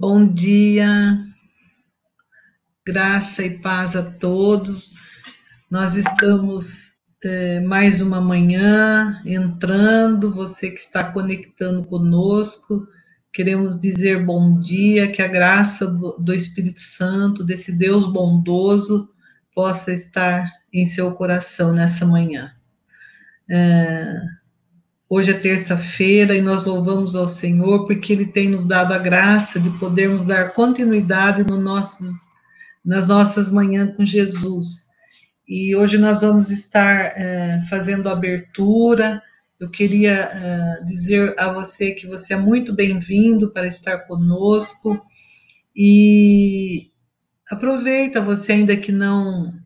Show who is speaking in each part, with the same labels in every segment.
Speaker 1: Bom dia, graça e paz a todos. Nós estamos é, mais uma manhã entrando, você que está conectando conosco, queremos dizer bom dia, que a graça do, do Espírito Santo, desse Deus bondoso, possa estar em seu coração nessa manhã. É, Hoje é terça-feira e nós louvamos ao Senhor porque Ele tem nos dado a graça de podermos dar continuidade no nossos, nas nossas manhãs com Jesus. E hoje nós vamos estar é, fazendo a abertura. Eu queria é, dizer a você que você é muito bem-vindo para estar conosco. E aproveita você ainda que não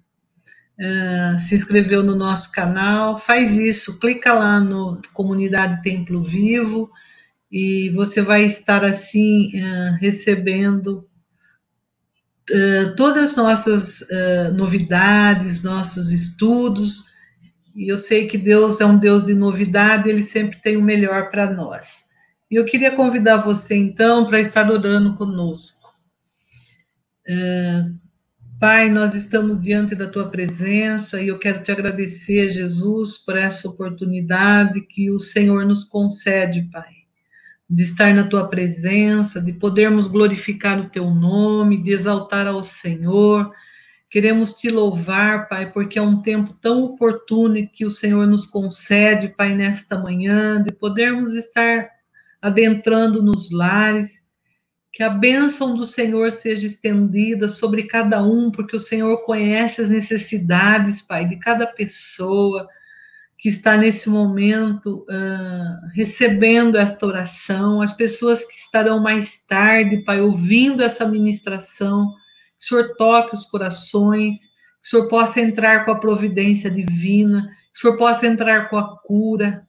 Speaker 1: uh, se inscreveu no nosso canal, faz isso, clica lá no Comunidade Templo Vivo e você vai estar assim uh, recebendo uh, todas as nossas novidades, nossos estudos. E eu sei que Deus é um Deus de novidade, ele sempre tem o melhor para nós. E eu queria convidar você, então, para estar orando conosco. Pai, nós estamos diante da tua presença e eu quero te agradecer, Jesus, por essa oportunidade que o Senhor nos concede, Pai, de estar na tua presença, de podermos glorificar o teu nome, de exaltar ao Senhor. Queremos te louvar, Pai, porque é um tempo tão oportuno que o Senhor nos concede, Pai, nesta manhã, de podermos estar adentrando nos lares que a bênção do Senhor seja estendida sobre cada um, porque o Senhor conhece as necessidades, Pai, de cada pessoa que está nesse momento uh, recebendo esta oração, as pessoas que estarão mais tarde, Pai, ouvindo essa ministração, que o Senhor toque os corações, que o Senhor possa entrar com a providência divina, que o Senhor possa entrar com a cura,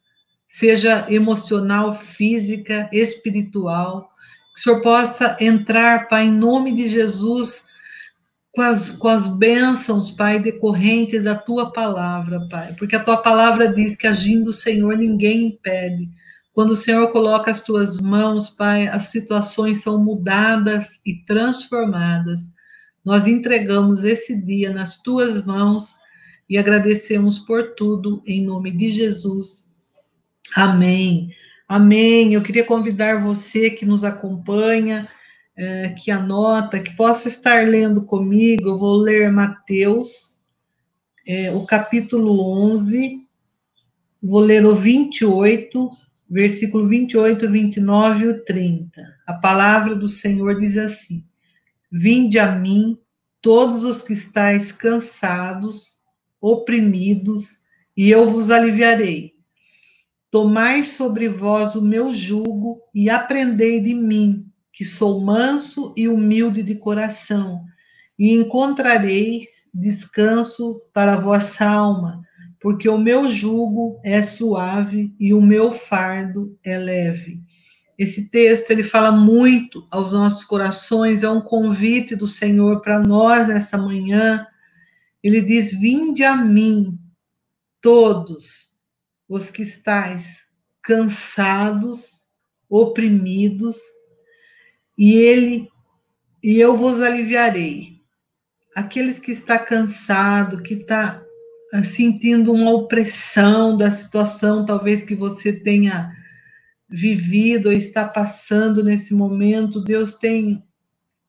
Speaker 1: seja emocional, física, espiritual, o Senhor possa entrar, Pai, em nome de Jesus, com as, com as bênçãos, Pai, decorrentes da tua palavra, Pai, porque a tua palavra diz que agindo o Senhor ninguém impede. Quando o Senhor coloca as tuas mãos, Pai, as situações são mudadas e transformadas. Nós entregamos esse dia nas tuas mãos e agradecemos por tudo, em nome de Jesus. Amém. Amém. Eu queria convidar você que nos acompanha, é, que anota, que possa estar lendo comigo. Eu vou ler Mateus, é, o capítulo 11, vou ler o 28, versículo 28, 29 e 30. A palavra do Senhor diz assim: Vinde a mim, todos os que estáis cansados, oprimidos, e eu vos aliviarei. Tomai sobre vós o meu jugo e aprendei de mim, que sou manso e humilde de coração, e encontrareis descanso para vossa alma, porque o meu jugo é suave e o meu fardo é leve. Esse texto ele fala muito aos nossos corações, é um convite do Senhor para nós nesta manhã. Ele diz: Vinde a mim, todos os que estáis cansados, oprimidos, e ele e eu vos aliviarei. Aqueles que está cansado, que está ah, sentindo uma opressão da situação, talvez que você tenha vivido ou está passando nesse momento, Deus tem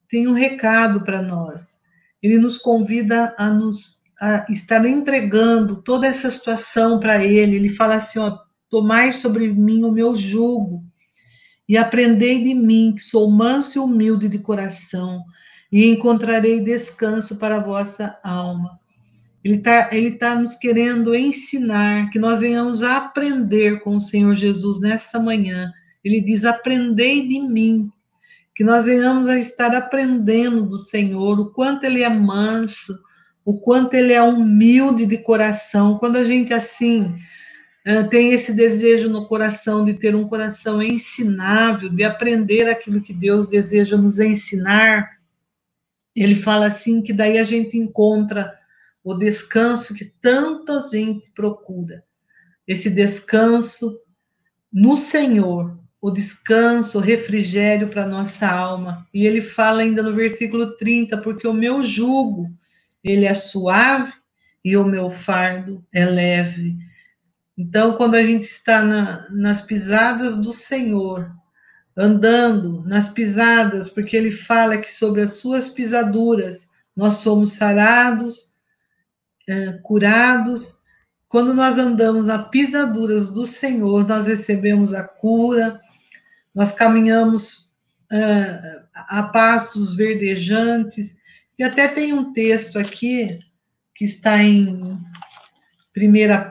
Speaker 1: tem um recado para nós. Ele nos convida a nos estar entregando toda essa situação para ele. Ele fala assim, ó, tomai sobre mim o meu jugo e aprendei de mim, que sou manso e humilde de coração, e encontrarei descanso para a vossa alma. Ele está ele tá nos querendo ensinar que nós venhamos a aprender com o Senhor Jesus nesta manhã. Ele diz: aprendei de mim, que nós venhamos a estar aprendendo do Senhor, o quanto Ele é manso, o quanto ele é humilde de coração. Quando a gente assim é, tem esse desejo no coração de ter um coração ensinável, de aprender aquilo que Deus deseja nos ensinar, ele fala assim que daí a gente encontra o descanso que tanta gente procura. Esse descanso no Senhor, o descanso, o refrigério para nossa alma. E ele fala ainda no versículo 30, porque o meu jugo, ele é suave e o meu fardo é leve. Então, quando a gente está na, nas pisadas do Senhor, andando nas pisadas, porque ele fala que sobre as suas pisaduras nós somos sarados, é, curados. Quando nós andamos nas pisaduras do Senhor, nós recebemos a cura, nós caminhamos é, a passos verdejantes. E até tem um texto aqui que está em 1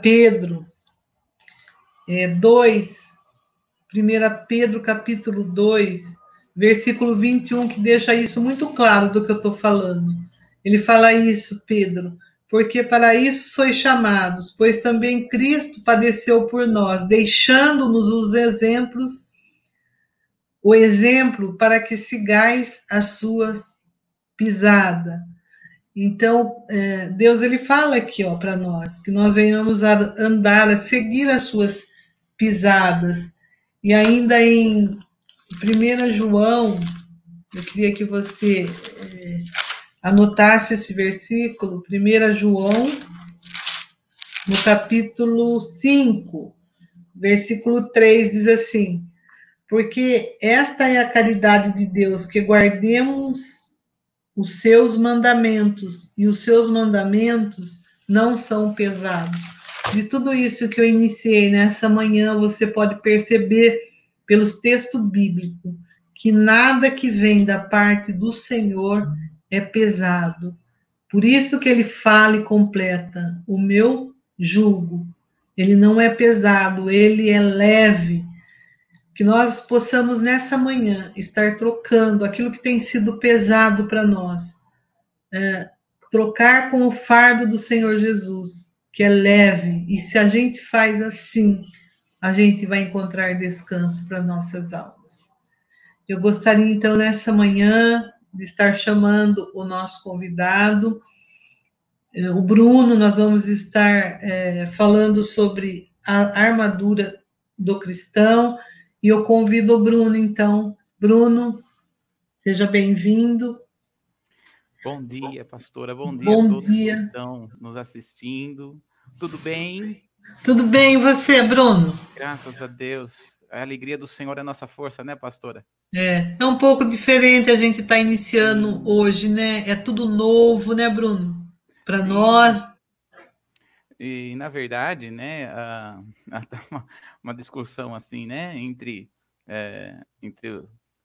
Speaker 1: Pedro é, 2, 1 Pedro capítulo 2, versículo 21, que deixa isso muito claro do que eu estou falando. Ele fala isso, Pedro, porque para isso sois chamados, pois também Cristo padeceu por nós, deixando-nos os exemplos, o exemplo para que sigais as suas pisadas. Então, é, Deus ele fala aqui, para nós, que nós venhamos a andar, a seguir as suas pisadas. E ainda em 1 João, eu queria que você é, anotasse esse versículo, 1 João, no capítulo 5, versículo 3, diz assim: Porque esta é a caridade de Deus, que guardemos os seus mandamentos, e os seus mandamentos não são pesados de tudo isso que eu iniciei nessa manhã, você pode perceber pelos textos bíblicos que nada que vem da parte do Senhor é pesado. Por isso que ele fala e completa: o meu jugo, ele não é pesado, ele é leve. Que nós possamos nessa manhã estar trocando aquilo que tem sido pesado para nós, é, trocar com o fardo do Senhor Jesus que é leve, e se a gente faz assim, a gente vai encontrar descanso para nossas almas. Eu gostaria, então, nessa manhã, de estar chamando o nosso convidado, eh, o Bruno, nós vamos estar é, falando sobre a armadura do cristão, e eu convido o Bruno, então, Bruno, seja bem-vindo.
Speaker 2: Bom dia, pastora. Bom dia Bom a todos dia. que estão nos assistindo. Tudo bem?
Speaker 1: Tudo bem, e você, Bruno?
Speaker 2: Graças a Deus. A alegria do Senhor é nossa força, né, pastora?
Speaker 1: É, é um pouco diferente a gente estar tá iniciando hoje, né? É tudo novo, né, Bruno? Para nós.
Speaker 2: E, na verdade, né, a, uma, uma discussão assim, né, entre, é, entre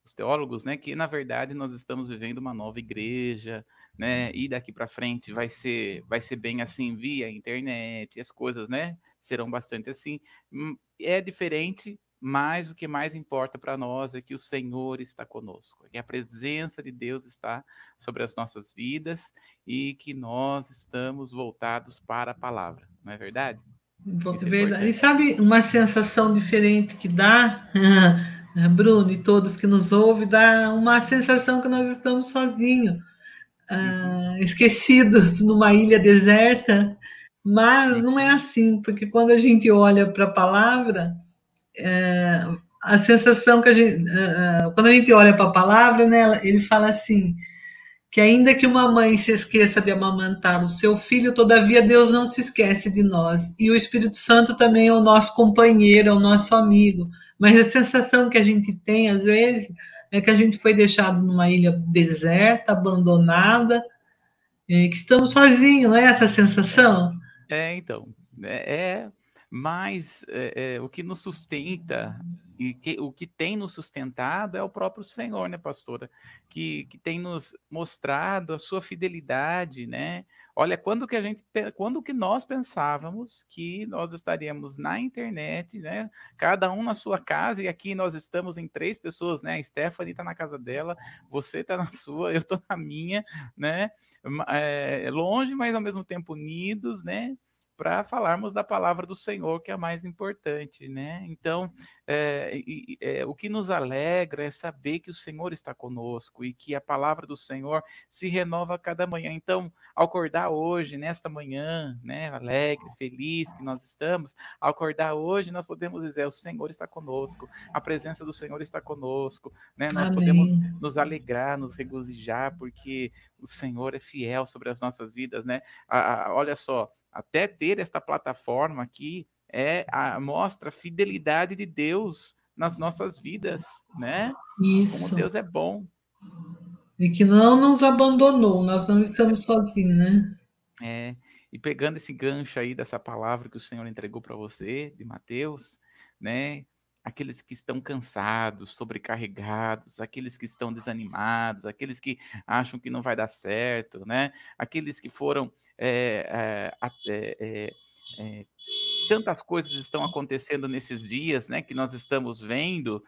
Speaker 2: os teólogos, né, que na verdade nós estamos vivendo uma nova igreja, né, e daqui para frente vai ser vai ser bem assim via internet, as coisas, né, serão bastante assim. Hum, é diferente, mas o que mais importa para nós é que o Senhor está conosco, que a presença de Deus está sobre as nossas vidas e que nós estamos voltados para a palavra, não é verdade?
Speaker 1: É verdade. E sabe uma sensação diferente que dá? Bruno e todos que nos ouvem, dá uma sensação que nós estamos sozinhos, uh, esquecidos numa ilha deserta, mas não é assim, porque quando a gente olha para a palavra, a sensação que a gente, uh, quando a gente olha para a palavra, né, ele fala assim, que ainda que uma mãe se esqueça de amamantar o seu filho, todavia Deus não se esquece de nós. E o Espírito Santo também é o nosso companheiro, é o nosso amigo. Mas a sensação que a gente tem, às vezes, é que a gente foi deixado numa ilha deserta, abandonada, é, que estamos sozinhos, não é essa sensação?
Speaker 2: É, então. É, é mas é, é, o que nos sustenta e que, o que tem nos sustentado é o próprio Senhor, né, pastora? Que, que tem nos mostrado a sua fidelidade, né? Olha, quando que a gente, quando que nós pensávamos que nós estaríamos na internet, né? Cada um na sua casa, e aqui nós estamos em três pessoas, né? A Stephanie está na casa dela, você está na sua, eu estou na minha, né? É, longe, mas ao mesmo tempo unidos, né? Para falarmos da palavra do Senhor, que é a mais importante, né? Então, é, é, o que nos alegra é saber que o Senhor está conosco e que a palavra do Senhor se renova a cada manhã. Então, ao acordar hoje, nesta manhã, né, alegre, feliz que nós estamos, ao acordar hoje, nós podemos dizer: o Senhor está conosco, a presença do Senhor está conosco, né? Nós Amém. podemos nos alegrar, nos regozijar, porque o Senhor é fiel sobre as nossas vidas, né? A, a, olha só até ter esta plataforma aqui é a, mostra a fidelidade de Deus nas nossas vidas, né?
Speaker 1: Isso.
Speaker 2: Como Deus é bom.
Speaker 1: E que não nos abandonou, nós não estamos sozinhos, né?
Speaker 2: É, e pegando esse gancho aí dessa palavra que o Senhor entregou para você, de Mateus, né? Aqueles que estão cansados, sobrecarregados, aqueles que estão desanimados, aqueles que acham que não vai dar certo, né? Aqueles que foram é, é, é, tantas coisas estão acontecendo nesses dias, né? Que nós estamos vendo,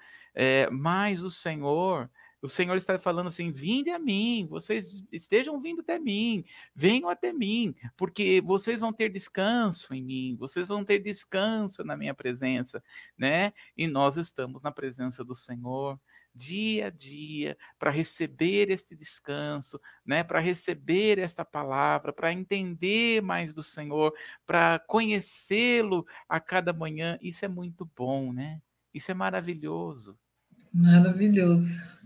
Speaker 2: mas o Senhor o Senhor está falando assim: vinde a mim, vocês estejam vindo até mim, venham até mim, porque vocês vão ter descanso em mim, vocês vão ter descanso na minha presença, né? E nós estamos na presença do Senhor dia a dia para receber este descanso, né? Para receber esta palavra, para entender mais do Senhor, para conhecê-lo a cada manhã. Isso é muito bom, né? Isso é maravilhoso.
Speaker 1: Maravilhoso.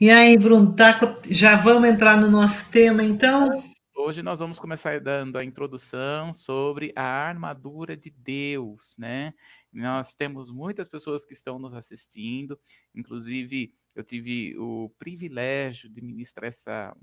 Speaker 1: E aí, Bruno, tá, já vamos entrar no nosso tema, então?
Speaker 2: Hoje nós vamos começar dando a introdução sobre a armadura de Deus, né? Nós temos muitas pessoas que estão nos assistindo, inclusive eu tive o privilégio de ministrar essa,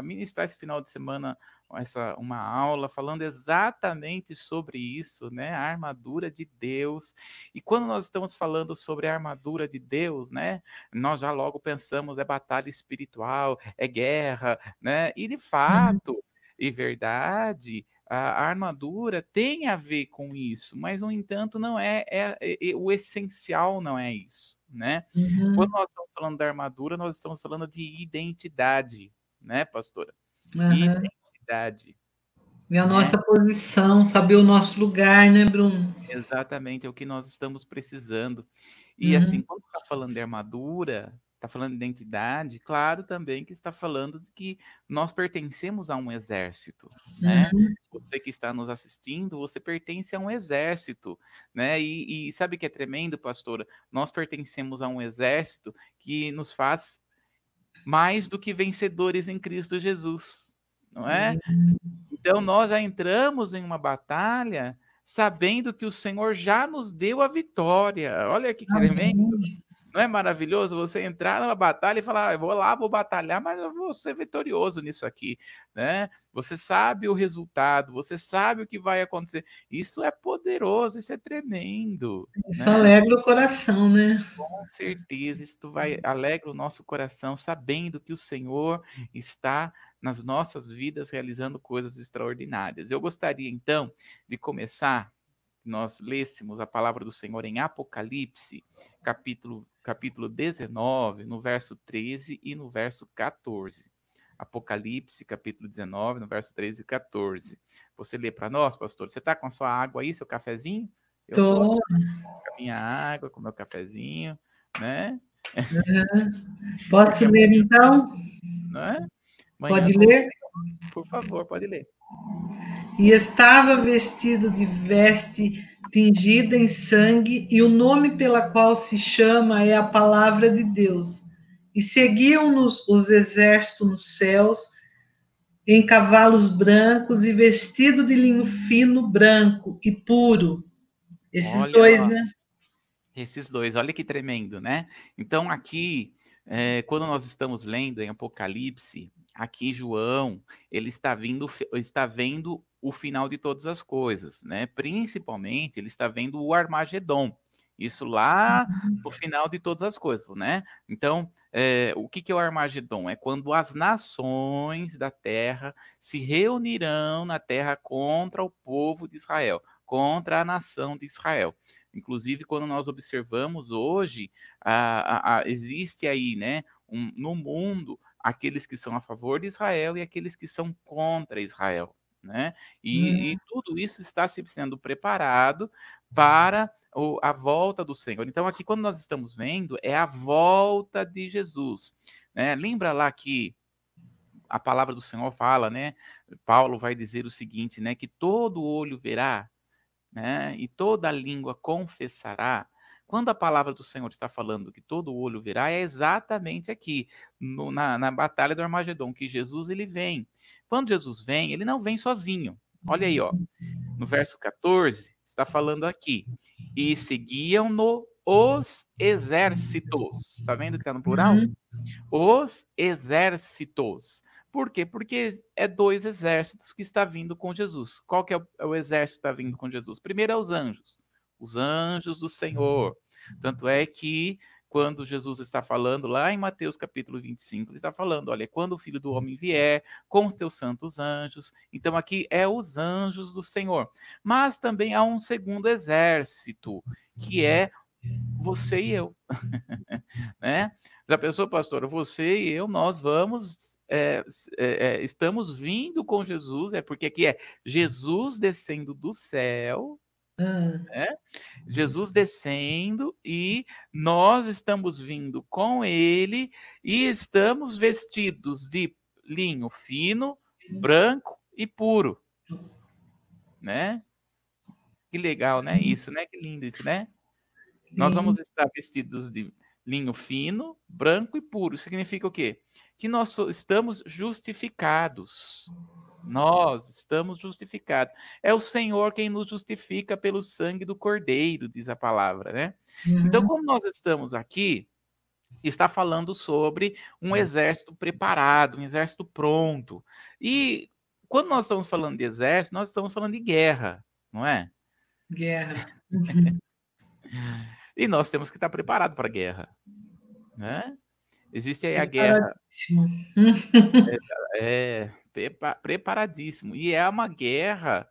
Speaker 2: ministrar esse final de semana essa uma aula falando exatamente sobre isso, né? A armadura de Deus. E quando nós estamos falando sobre a armadura de Deus, né? Nós já logo pensamos é batalha espiritual, é guerra, né? E de uhum. fato, e verdade, a, armadura tem a ver com isso, mas no entanto não é, é, é, é o essencial não é isso, né? Uhum. Quando nós estamos falando da armadura, nós estamos falando de identidade, né, pastora? Uhum. Identidade.
Speaker 1: E a né? nossa posição, saber o nosso lugar, né, Bruno?
Speaker 2: Exatamente, é o que nós estamos precisando. E assim, uhum. assim, quando está falando de armadura, está falando de identidade, claro também que está falando de que nós pertencemos a um exército, né? Uhum. Você que está nos assistindo, você pertence a um exército, né? E, e sabe que é tremendo, pastora? Nós pertencemos a um exército que nos faz mais do que vencedores em Cristo Jesus, não é? Uhum. Então nós já entramos em uma batalha sabendo que o Senhor já nos deu a vitória. Olha que tremendo. Não é maravilhoso você entrar numa batalha e falar, ah, eu vou lá, vou batalhar, mas eu vou ser vitorioso nisso aqui, né? Você sabe o resultado, você sabe o que vai acontecer. Isso é poderoso, isso é tremendo.
Speaker 1: Isso né? alegra o coração, né?
Speaker 2: Com certeza, isso vai alegra o nosso coração, sabendo que o Senhor está nas nossas vidas realizando coisas extraordinárias. Eu gostaria então de começar nós lêssemos a palavra do Senhor em Apocalipse, capítulo capítulo 19, no verso 13 e no verso 14. Apocalipse, capítulo 19, no verso 13 e 14. Você lê para nós, pastor? Você está com a sua água aí, seu cafezinho?
Speaker 1: Estou. Com
Speaker 2: a minha água, com o meu cafezinho, né?
Speaker 1: Uhum. Posso ler, então?
Speaker 2: Né?
Speaker 1: pode ler?
Speaker 2: Por favor, pode ler.
Speaker 1: E estava vestido de veste tingida em sangue, e o nome pela qual se chama é a palavra de Deus. E seguiam-nos os exércitos nos céus, em cavalos brancos e vestido de linho fino, branco e puro. Esses olha, dois, né?
Speaker 2: Esses dois, olha que tremendo, né? Então, aqui, é, quando nós estamos lendo em Apocalipse, aqui João, ele está vindo, está vendo o final de todas as coisas, né? Principalmente, ele está vendo o Armagedon. Isso lá no uhum. final de todas as coisas, né? Então, é, o que, que é o Armagedon? É quando as nações da terra se reunirão na terra contra o povo de Israel, contra a nação de Israel. Inclusive, quando nós observamos hoje, a, a, a, existe aí, né, um, no mundo, aqueles que são a favor de Israel e aqueles que são contra Israel né? E, uhum. e tudo isso está se sendo preparado para a volta do Senhor. Então, aqui, quando nós estamos vendo, é a volta de Jesus. Né? Lembra lá que a palavra do Senhor fala, né? Paulo vai dizer o seguinte, né? Que todo olho verá, né? E toda língua confessará. Quando a palavra do Senhor está falando que todo olho verá, é exatamente aqui, no, na, na batalha do Armagedon, que Jesus ele vem. Quando Jesus vem, ele não vem sozinho. Olha aí, ó. No verso 14, está falando aqui. E seguiam-no os exércitos. Está vendo que está no plural? Uhum. Os exércitos. Por quê? Porque é dois exércitos que está vindo com Jesus. Qual que é o, é o exército que está vindo com Jesus? Primeiro é os anjos. Os anjos do Senhor. Tanto é que quando Jesus está falando lá em Mateus capítulo 25, ele está falando, olha, quando o Filho do Homem vier com os teus santos anjos, então aqui é os anjos do Senhor. Mas também há um segundo exército, que é você e eu, né? Já pensou, pastor? Você e eu, nós vamos, é, é, estamos vindo com Jesus, é porque aqui é Jesus descendo do céu, né? Jesus descendo e nós estamos vindo com ele e estamos vestidos de linho fino, branco e puro, né? Que legal, né? Isso, né? Que lindo isso, né? Nós vamos estar vestidos de linho fino, branco e puro. Significa o quê? Que nós estamos justificados. Nós estamos justificados. É o Senhor quem nos justifica pelo sangue do Cordeiro, diz a palavra, né? Então, uhum. Então, como nós estamos aqui, está falando sobre um exército preparado, um exército pronto. E quando nós estamos falando de exército, nós estamos falando de guerra, não é?
Speaker 1: Guerra.
Speaker 2: e nós temos que estar preparados para a guerra, né? Existe aí a guerra. é, é preparadíssimo. E é uma guerra,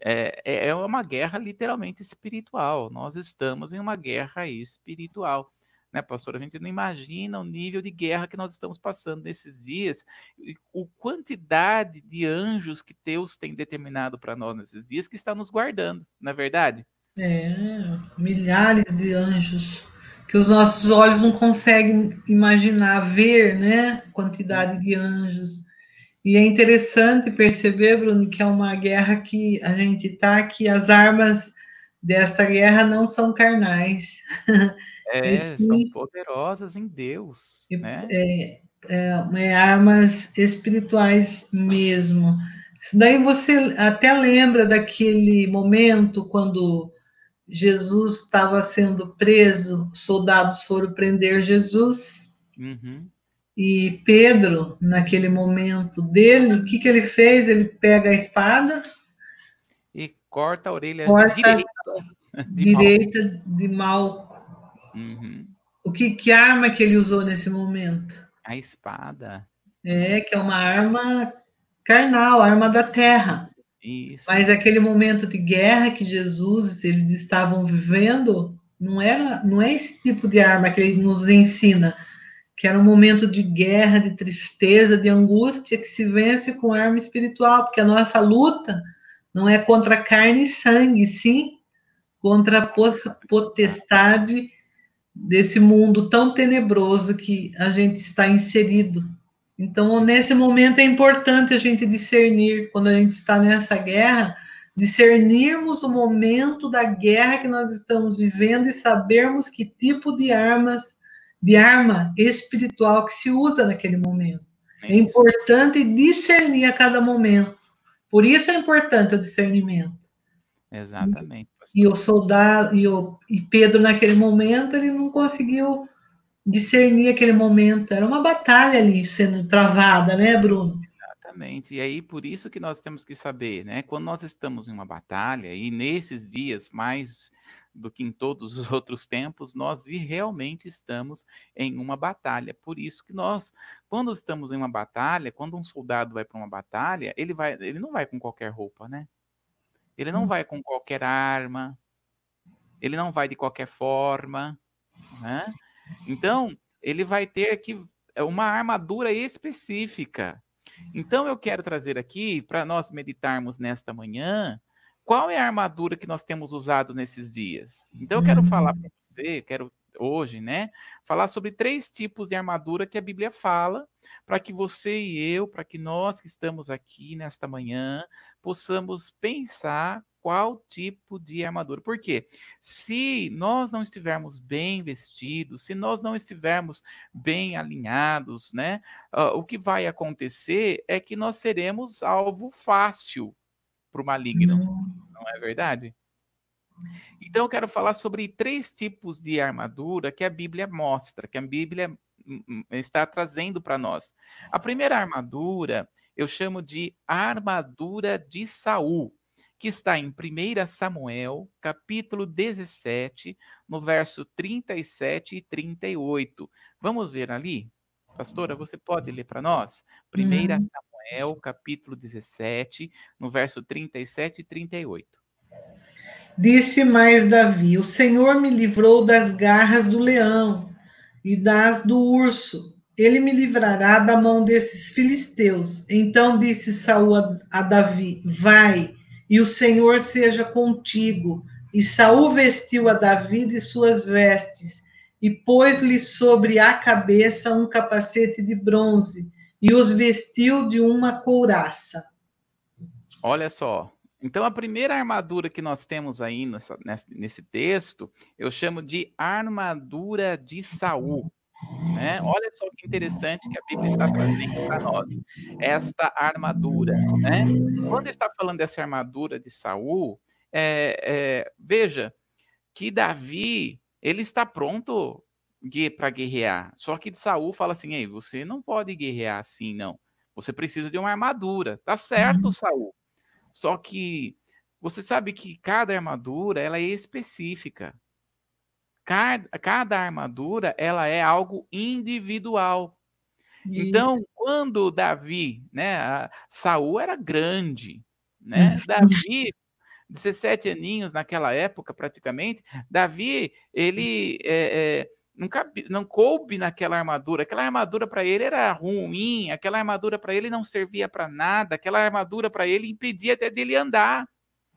Speaker 2: é, é, é uma guerra literalmente espiritual. Nós estamos em uma guerra espiritual. Né, pastor? A gente não imagina o nível de guerra que nós estamos passando nesses dias, e a quantidade de anjos que Deus tem determinado para nós nesses dias que está nos guardando, não é verdade?
Speaker 1: É, milhares de anjos que os nossos olhos não conseguem imaginar, ver, né? Quantidade de anjos. E é interessante perceber, Bruno, que é uma guerra que a gente está, que as armas desta guerra não são carnais.
Speaker 2: É, são poderosas em Deus, é, né?
Speaker 1: É, é, é, armas espirituais mesmo. Daí você até lembra daquele momento quando Jesus estava sendo preso, soldados foram prender Jesus. Uhum. E Pedro, naquele momento dele, o que, que ele fez? Ele pega a espada
Speaker 2: e corta a orelha
Speaker 1: corta direita de direita Malco. De Malco. Uhum. O que, que arma que ele usou nesse momento?
Speaker 2: A espada.
Speaker 1: É, que é uma arma carnal, arma da terra. Isso. Mas aquele momento de guerra que Jesus eles estavam vivendo, não era, não é esse tipo de arma que ele nos ensina que era um momento de guerra, de tristeza, de angústia, que se vence com arma espiritual, porque a nossa luta não é contra carne e sangue, sim contra a potestade desse mundo tão tenebroso que a gente está inserido. Então, nesse momento é importante a gente discernir, quando a gente está nessa guerra, discernirmos o momento da guerra que nós estamos vivendo e sabermos que tipo de armas de arma espiritual que se usa naquele momento. É, é importante discernir a cada momento. Por isso é importante o discernimento.
Speaker 2: Exatamente.
Speaker 1: E o soldado e, o, e Pedro naquele momento ele não conseguiu discernir aquele momento. Era uma batalha ali sendo travada, né, Bruno?
Speaker 2: Exatamente. E aí por isso que nós temos que saber, né? Quando nós estamos em uma batalha e nesses dias mais do que em todos os outros tempos, nós realmente estamos em uma batalha. Por isso que nós, quando estamos em uma batalha, quando um soldado vai para uma batalha, ele vai, ele não vai com qualquer roupa, né? Ele não hum. vai com qualquer arma, ele não vai de qualquer forma, né? Então, ele vai ter que é uma armadura específica. Então eu quero trazer aqui para nós meditarmos nesta manhã qual é a armadura que nós temos usado nesses dias. Então eu quero falar para você, quero hoje, né, falar sobre três tipos de armadura que a Bíblia fala, para que você e eu, para que nós que estamos aqui nesta manhã, possamos pensar qual tipo de armadura. Por quê? Se nós não estivermos bem vestidos, se nós não estivermos bem alinhados, né, uh, o que vai acontecer é que nós seremos alvo fácil para o maligno. Hum. Não é verdade? Então, eu quero falar sobre três tipos de armadura que a Bíblia mostra, que a Bíblia hum, hum, está trazendo para nós. A primeira armadura eu chamo de armadura de Saul, que está em 1 Samuel, capítulo 17, no verso 37 e 38. Vamos ver ali? Pastora, você pode ler para nós? 1 uhum. Samuel, capítulo 17, no verso 37 e 38.
Speaker 1: Disse mais Davi: O Senhor me livrou das garras do leão e das do urso. Ele me livrará da mão desses filisteus. Então disse Saul a Davi: Vai, e o Senhor seja contigo. E Saul vestiu a Davi de suas vestes e pôs-lhe sobre a cabeça um capacete de bronze e os vestiu de uma couraça.
Speaker 2: Olha só, então, a primeira armadura que nós temos aí nessa, nesse texto, eu chamo de armadura de Saul. Né? Olha só que interessante que a Bíblia está trazendo para nós esta armadura. Né? Quando está falando dessa armadura de Saul, é, é, veja que Davi ele está pronto para guerrear. Só que de Saul fala assim: Ei, você não pode guerrear assim, não. Você precisa de uma armadura. Tá certo, uhum. Saul. Só que você sabe que cada armadura ela é específica. Cada, cada armadura ela é algo individual. Isso. Então, quando Davi, né, Saul era grande, né? Davi 17 aninhos naquela época, praticamente, Davi, ele é, é, não, cabe, não coube naquela armadura. Aquela armadura para ele era ruim, aquela armadura para ele não servia para nada, aquela armadura para ele impedia até dele andar.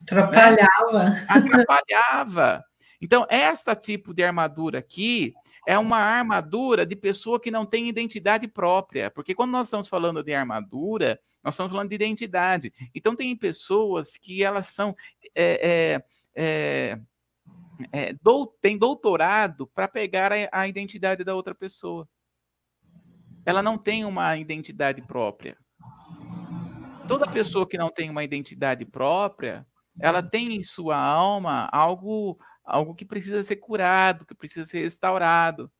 Speaker 1: Atrapalhava.
Speaker 2: Né? Atrapalhava. Então, esta tipo de armadura aqui é uma armadura de pessoa que não tem identidade própria. Porque quando nós estamos falando de armadura, nós estamos falando de identidade. Então, tem pessoas que elas são. É, é, é, é, do, tem doutorado para pegar a, a identidade da outra pessoa. Ela não tem uma identidade própria. Toda pessoa que não tem uma identidade própria, ela tem em sua alma algo, algo que precisa ser curado, que precisa ser restaurado,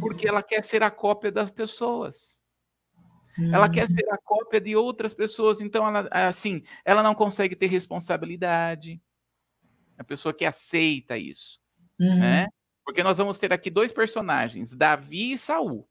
Speaker 2: porque ela quer ser a cópia das pessoas. Ela quer hum. ser a cópia de outras pessoas, então ela assim, ela não consegue ter responsabilidade, a pessoa que aceita isso, uhum. né? Porque nós vamos ter aqui dois personagens, Davi e Saul.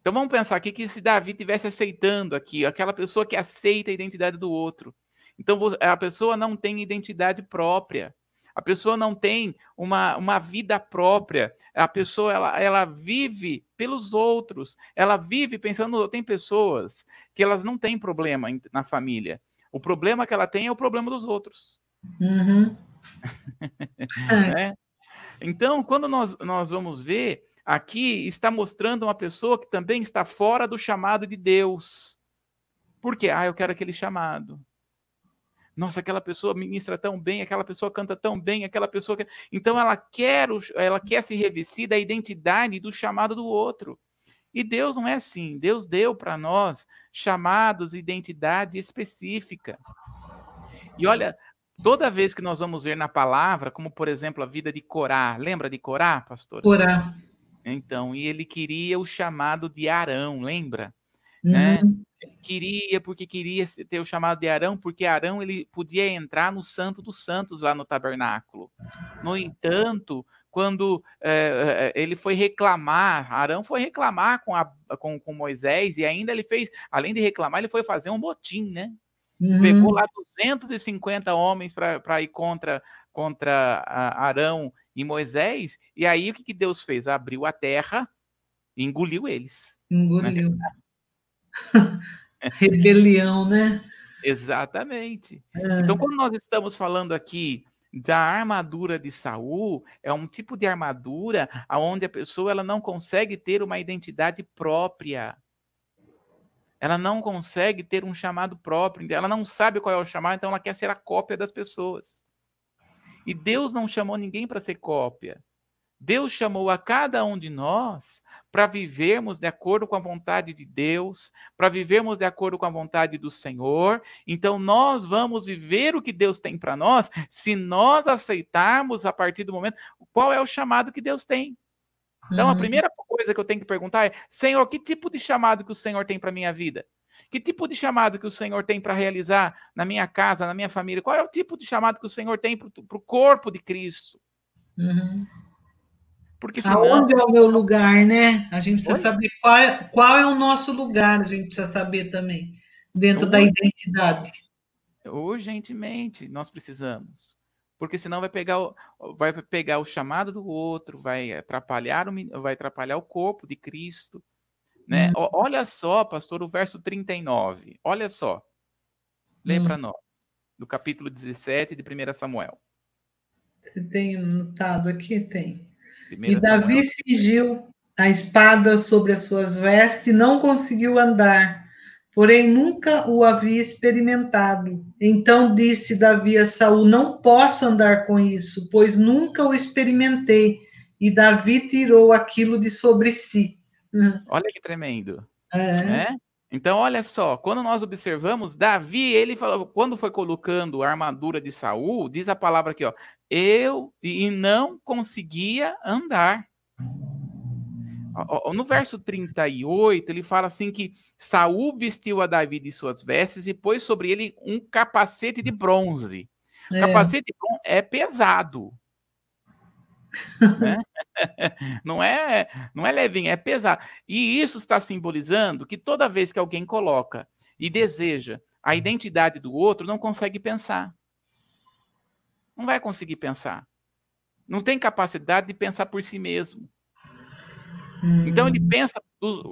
Speaker 2: Então vamos pensar aqui que se Davi tivesse aceitando aqui, aquela pessoa que aceita a identidade do outro. Então a pessoa não tem identidade própria. A pessoa não tem uma, uma vida própria. A pessoa ela, ela vive pelos outros. Ela vive pensando. Tem pessoas que elas não têm problema na família. O problema que ela tem é o problema dos outros. Uhum. Né? Então, quando nós, nós vamos ver, aqui está mostrando uma pessoa que também está fora do chamado de Deus. Por quê? Ah, eu quero aquele chamado. Nossa, aquela pessoa ministra tão bem, aquela pessoa canta tão bem, aquela pessoa. Então ela quer, ela quer se revestir da identidade do chamado do outro. E Deus não é assim. Deus deu para nós chamados, identidade específica. E olha, Toda vez que nós vamos ver na palavra, como por exemplo a vida de Corá, lembra de Corá, pastor?
Speaker 1: Corá.
Speaker 2: Então, e ele queria o chamado de Arão, lembra? Uhum. Né? Queria, porque queria ter o chamado de Arão, porque Arão ele podia entrar no Santo dos Santos lá no tabernáculo. No entanto, quando é, ele foi reclamar, Arão foi reclamar com, a, com, com Moisés, e ainda ele fez, além de reclamar, ele foi fazer um motim, né? Uhum. Pegou lá 250 homens para ir contra, contra Arão e Moisés, e aí o que, que Deus fez? Abriu a terra e engoliu eles.
Speaker 1: Engoliu. Né? rebelião, né?
Speaker 2: Exatamente. É. Então, quando nós estamos falando aqui da armadura de Saul, é um tipo de armadura onde a pessoa ela não consegue ter uma identidade própria. Ela não consegue ter um chamado próprio, ela não sabe qual é o chamado, então ela quer ser a cópia das pessoas. E Deus não chamou ninguém para ser cópia. Deus chamou a cada um de nós para vivermos de acordo com a vontade de Deus, para vivermos de acordo com a vontade do Senhor. Então, nós vamos viver o que Deus tem para nós se nós aceitarmos a partir do momento qual é o chamado que Deus tem. Então, uhum. a primeira coisa que eu tenho que perguntar é: Senhor, que tipo de chamado que o Senhor tem para minha vida? Que tipo de chamado que o Senhor tem para realizar na minha casa, na minha família? Qual é o tipo de chamado que o Senhor tem para o corpo de Cristo?
Speaker 1: Uhum. Porque senão... Aonde é o meu lugar, né? A gente precisa Oi? saber qual é, qual é o nosso lugar, a gente precisa saber também, dentro da identidade.
Speaker 2: Urgentemente, nós precisamos. Porque senão vai pegar, o, vai pegar o chamado do outro, vai atrapalhar o, vai atrapalhar o corpo de Cristo. Né? Hum. Olha só, pastor, o verso 39. Olha só. Lê hum. para nós. Do capítulo 17 de 1 Samuel.
Speaker 1: Você tem notado aqui? Tem. Primeira e Davi cingiu a espada sobre as suas vestes e não conseguiu andar, porém nunca o havia experimentado. Então disse Davi a Saul: Não posso andar com isso, pois nunca o experimentei. E Davi tirou aquilo de sobre si.
Speaker 2: Olha que tremendo. É. Né? Então, olha só, quando nós observamos, Davi, ele falou, quando foi colocando a armadura de Saul, diz a palavra aqui, ó, eu e não conseguia andar. No verso 38, ele fala assim que Saul vestiu a Davi de suas vestes e pôs sobre ele um capacete de bronze. O é. capacete de bronze é pesado. né? não é não é levinho, é pesado. E isso está simbolizando que toda vez que alguém coloca e deseja a identidade do outro, não consegue pensar. Não vai conseguir pensar. Não tem capacidade de pensar por si mesmo. Então ele hum. pensa,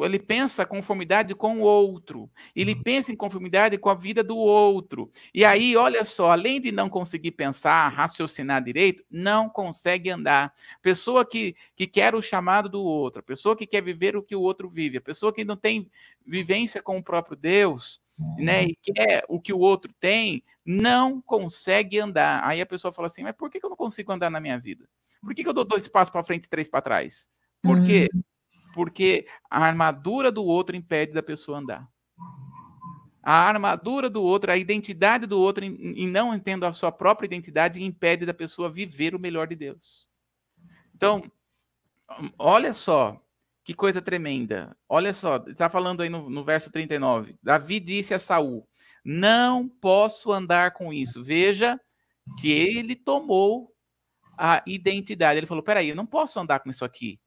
Speaker 2: ele pensa conformidade com o outro. Ele uhum. pensa em conformidade com a vida do outro. E aí, olha só, além de não conseguir pensar, raciocinar direito, não consegue andar. Pessoa que, que quer o chamado do outro, pessoa que quer viver o que o outro vive, a pessoa que não tem vivência com o próprio Deus, né, uhum. e quer o que o outro tem, não consegue andar. Aí a pessoa fala assim: mas por que eu não consigo andar na minha vida? Por que eu dou dois passos para frente e três para trás? Por quê? Uhum porque a armadura do outro impede da pessoa andar. A armadura do outro, a identidade do outro, e não entendo a sua própria identidade, impede da pessoa viver o melhor de Deus. Então, olha só, que coisa tremenda. Olha só, está falando aí no, no, verso 39. Davi disse a Saul: Não posso andar com isso. Veja que ele tomou a identidade. Ele falou: Peraí, eu não posso andar com isso aqui.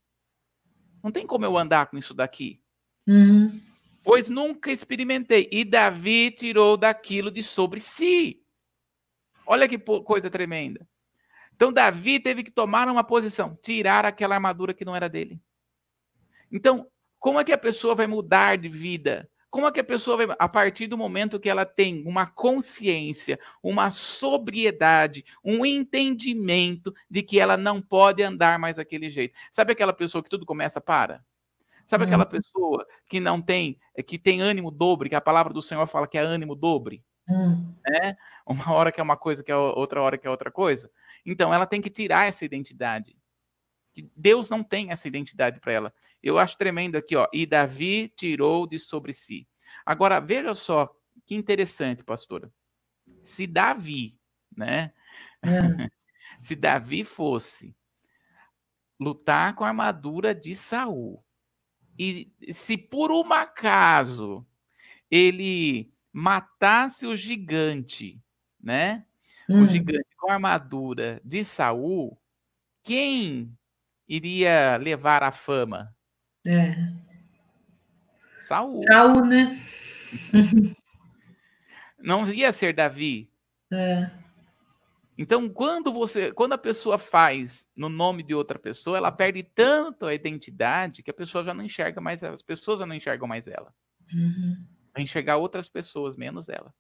Speaker 2: Não tem como eu andar com isso daqui. Uhum. Pois nunca experimentei. E Davi tirou daquilo de sobre si. Olha que coisa tremenda. Então Davi teve que tomar uma posição, tirar aquela armadura que não era dele. Então, como é que a pessoa vai mudar de vida? Como é que a pessoa vai, a partir do momento que ela tem uma consciência, uma sobriedade, um entendimento de que ela não pode andar mais daquele jeito? Sabe aquela pessoa que tudo começa para? Sabe hum. aquela pessoa que não tem, que tem ânimo dobre, que a palavra do Senhor fala que é ânimo dobre? Hum. Né? Uma hora que é uma coisa, que é outra hora que é outra coisa. Então, ela tem que tirar essa identidade. Que Deus não tem essa identidade para ela. Eu acho tremendo aqui, ó. E Davi tirou de sobre si. Agora, veja só que interessante, pastora. Se Davi, né? É. se Davi fosse lutar com a armadura de Saul, e se por um acaso ele matasse o gigante, né? Hum. O gigante com a armadura de Saul, quem iria levar a fama? É. Saul.
Speaker 1: Saul, né?
Speaker 2: Não ia ser Davi. É. Então, quando você, quando a pessoa faz no nome de outra pessoa, ela perde tanto a identidade que a pessoa já não enxerga mais, as pessoas já não enxergam mais ela. Uhum. Para enxergar outras pessoas, menos ela.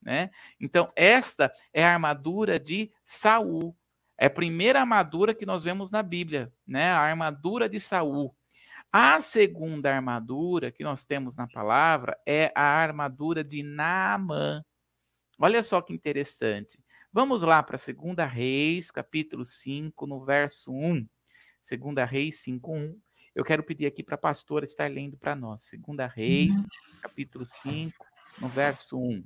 Speaker 2: Né? Então, esta é a armadura de Saul. É a primeira armadura que nós vemos na Bíblia, né? A armadura de Saul. A segunda armadura que nós temos na palavra é a armadura de Naamã. Olha só que interessante. Vamos lá para 2 Reis, capítulo 5, no verso 1. 2 Reis 5, 1. Eu quero pedir aqui para a pastora estar lendo para nós. 2 Reis, uhum. capítulo 5, no verso 1.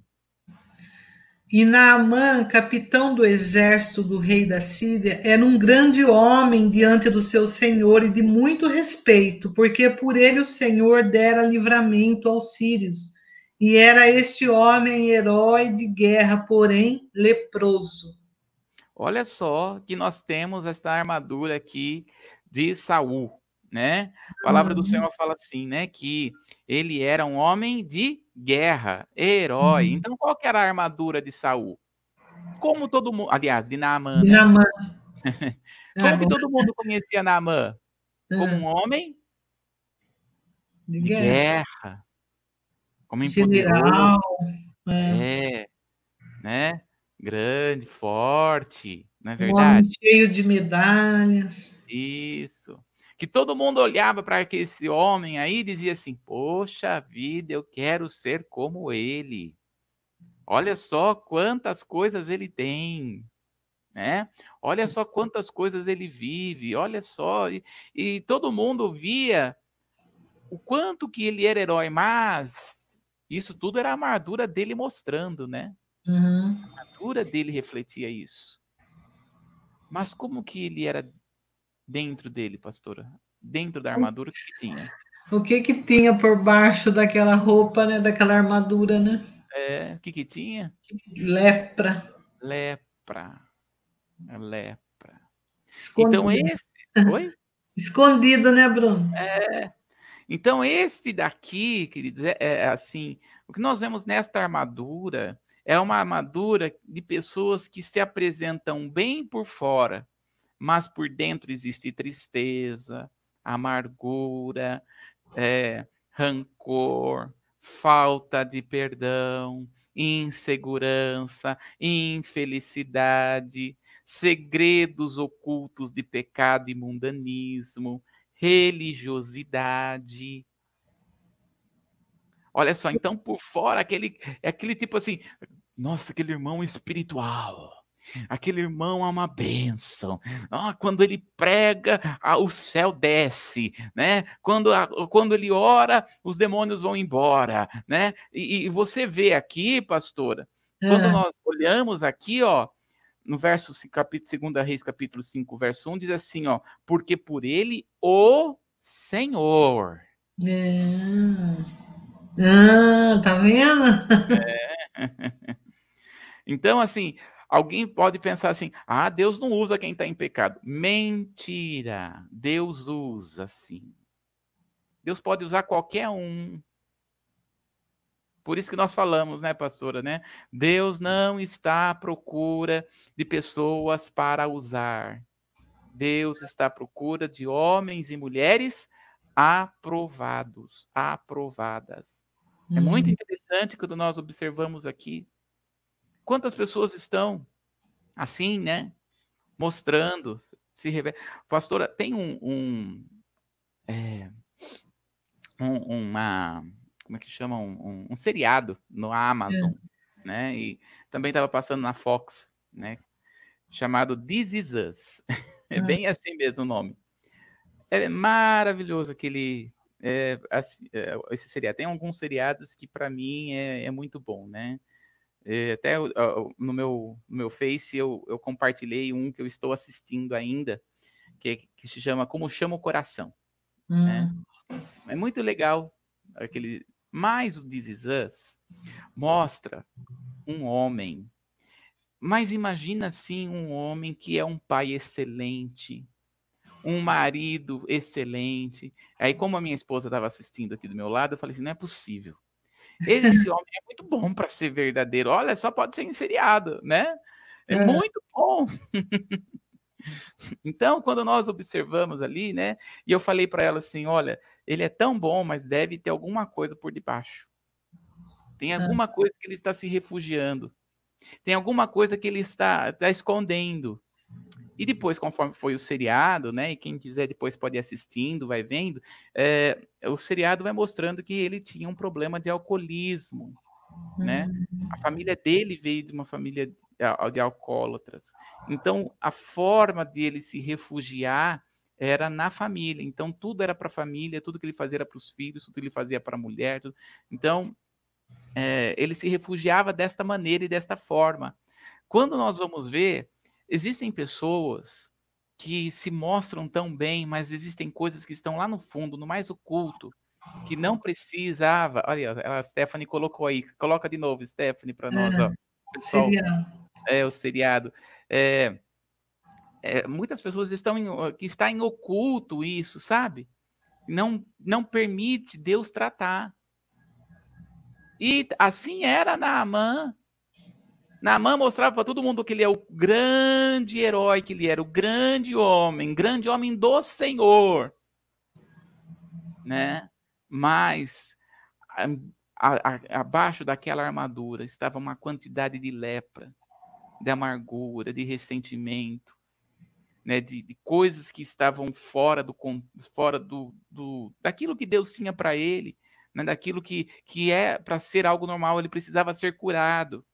Speaker 1: E Naamã, capitão do exército do rei da Síria, era um grande homem diante do seu senhor e de muito respeito, porque por ele o Senhor dera livramento aos sírios. E era este homem herói de guerra, porém leproso.
Speaker 2: Olha só que nós temos esta armadura aqui de Saul, né? A palavra do uhum. Senhor fala assim, né, que ele era um homem de guerra, herói. Uhum. Então, qual que era a armadura de Saul? Como todo mundo, aliás, de Naamã. Né? Naamã. Como que todo mundo conhecia Naamã? Como um homem
Speaker 1: de guerra. Guerra.
Speaker 2: Como General. É. é. Né? Grande, forte, não é verdade? Um
Speaker 1: cheio de medalhas.
Speaker 2: Isso que todo mundo olhava para esse homem aí e dizia assim: Poxa vida, eu quero ser como ele. Olha só quantas coisas ele tem, né? Olha só quantas coisas ele vive, olha só. E, e todo mundo via o quanto que ele era herói, mas isso tudo era a armadura dele mostrando, né? Uhum. A armadura dele refletia isso. Mas como que ele era dentro dele, pastora? Dentro da armadura, o que, que tinha?
Speaker 1: O que que tinha por baixo daquela roupa, né? Daquela armadura, né?
Speaker 2: É, o que que tinha?
Speaker 1: Lepra.
Speaker 2: Lepra. Lepra. Escondido. Então esse... Oi?
Speaker 1: Escondido, né, Bruno?
Speaker 2: É. Então esse daqui, queridos, é, é assim, o que nós vemos nesta armadura é uma armadura de pessoas que se apresentam bem por fora, mas por dentro existe tristeza, amargura, é, rancor, falta de perdão, insegurança, infelicidade, segredos ocultos de pecado e mundanismo, religiosidade. Olha só, então por fora aquele é aquele tipo assim, nossa, aquele irmão espiritual. Aquele irmão é uma bênção. Ah, quando ele prega, ah, o céu desce, né? Quando, quando ele ora, os demônios vão embora, né? E, e você vê aqui, pastora, quando nós olhamos aqui, ó, no verso capítulo 2 Reis, capítulo 5, verso 1, diz assim, ó, porque por ele o Senhor.
Speaker 1: É. Ah, tá vendo?
Speaker 2: É. Então, assim, Alguém pode pensar assim: ah, Deus não usa quem está em pecado. Mentira! Deus usa sim. Deus pode usar qualquer um. Por isso que nós falamos, né, pastora, né? Deus não está à procura de pessoas para usar. Deus está à procura de homens e mulheres aprovados, aprovadas. É muito uhum. interessante quando nós observamos aqui Quantas pessoas estão assim, né? Mostrando, se revelando. Pastora, tem um, um, é, um, uma, como é que chama? Um, um seriado no Amazon, é. né? E também estava passando na Fox, né? Chamado This Is Us. É bem assim mesmo o nome. É maravilhoso aquele é, é, esse seriado. Tem alguns seriados que para mim é, é, muito bom, né? É, até no meu, no meu Face eu, eu compartilhei um que eu estou assistindo ainda, que, que se chama Como Chama o Coração. Né? Hum. Né? É muito legal aquele. Mas o This Is Us mostra um homem. Mas imagina assim um homem que é um pai excelente, um marido excelente. Aí, como a minha esposa estava assistindo aqui do meu lado, eu falei assim: não é possível. Esse homem é muito bom para ser verdadeiro. Olha, só pode ser inseriado, né? É, é. muito bom. então, quando nós observamos ali, né? E eu falei para ela assim: olha, ele é tão bom, mas deve ter alguma coisa por debaixo. Tem alguma coisa que ele está se refugiando. Tem alguma coisa que ele está, está escondendo. E depois, conforme foi o seriado, né? E quem quiser depois pode ir assistindo, vai vendo. É, o seriado vai mostrando que ele tinha um problema de alcoolismo, né? Uhum. A família dele veio de uma família de, de alcoólatras. Então, a forma de ele se refugiar era na família. Então, tudo era para a família, tudo que ele fazia era para os filhos, tudo que ele fazia para a mulher. Tudo. Então, é, ele se refugiava desta maneira e desta forma. Quando nós vamos ver, existem pessoas que se mostram tão bem, mas existem coisas que estão lá no fundo, no mais oculto, que não precisava. Olha, a Stephanie colocou aí. Coloca de novo, Stephanie, para nós. É, ó. Pessoal, seriado. É, o seriado. É, é, muitas pessoas estão em, que está em oculto isso, sabe? Não, não permite Deus tratar. E assim era Naamã. Naamã mostrava para todo mundo que ele é o grande herói, que ele era o grande homem, grande homem do Senhor. Né? Mas a, a, abaixo daquela armadura estava uma quantidade de lepra, de amargura, de ressentimento, né, de, de, coisas que estavam fora do fora do, do daquilo que Deus tinha para ele, né, daquilo que, que é para ser algo normal, ele precisava ser curado.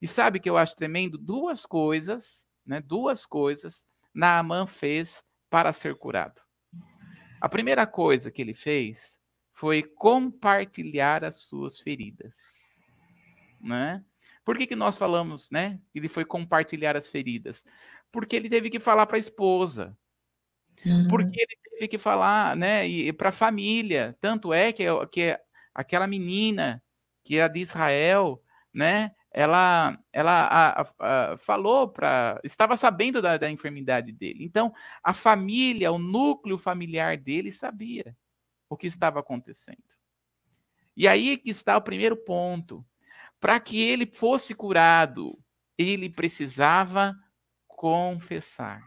Speaker 2: E sabe que eu acho tremendo? Duas coisas, né, duas coisas Naaman fez para ser curado. A primeira coisa que ele fez foi compartilhar as suas feridas, né? Por que, que nós falamos, né? Ele foi compartilhar as feridas? Porque ele teve que falar para a esposa. Uhum. Porque ele teve que falar, né? E, para a família. Tanto é que, que aquela menina que era de Israel, né? Ela, ela a, a, a, falou para, estava sabendo da, da enfermidade dele. Então, a família, o núcleo familiar dele sabia o que estava acontecendo. E aí que está o primeiro ponto. Para que ele fosse curado, ele precisava confessar.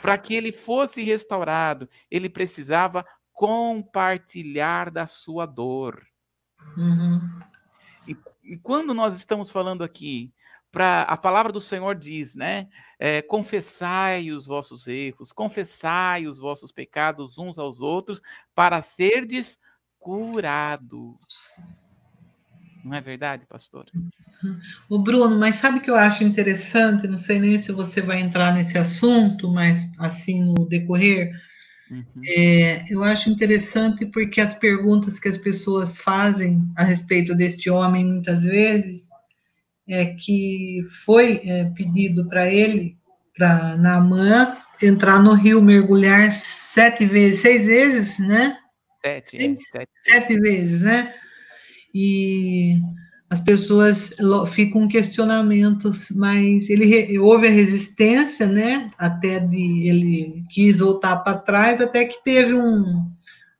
Speaker 2: Para que ele fosse restaurado, ele precisava compartilhar da sua dor. Uhum. E, quando nós estamos falando aqui, para a palavra do Senhor diz, né? É, confessai os vossos erros, confessai os vossos pecados uns aos outros, para serdes curados. Não é verdade, pastor?
Speaker 1: O Bruno, mas sabe que eu acho interessante? Não sei nem se você vai entrar nesse assunto, mas assim no decorrer. Uhum. É, eu acho interessante porque as perguntas que as pessoas fazem a respeito deste homem, muitas vezes, é que foi é, pedido para ele, para Naamã, entrar no rio, mergulhar sete vezes, seis vezes, né? Sete, é, sete. sete vezes, né? e as pessoas ficam questionamentos, mas ele houve a resistência, né? Até de ele quis voltar para trás, até que teve um,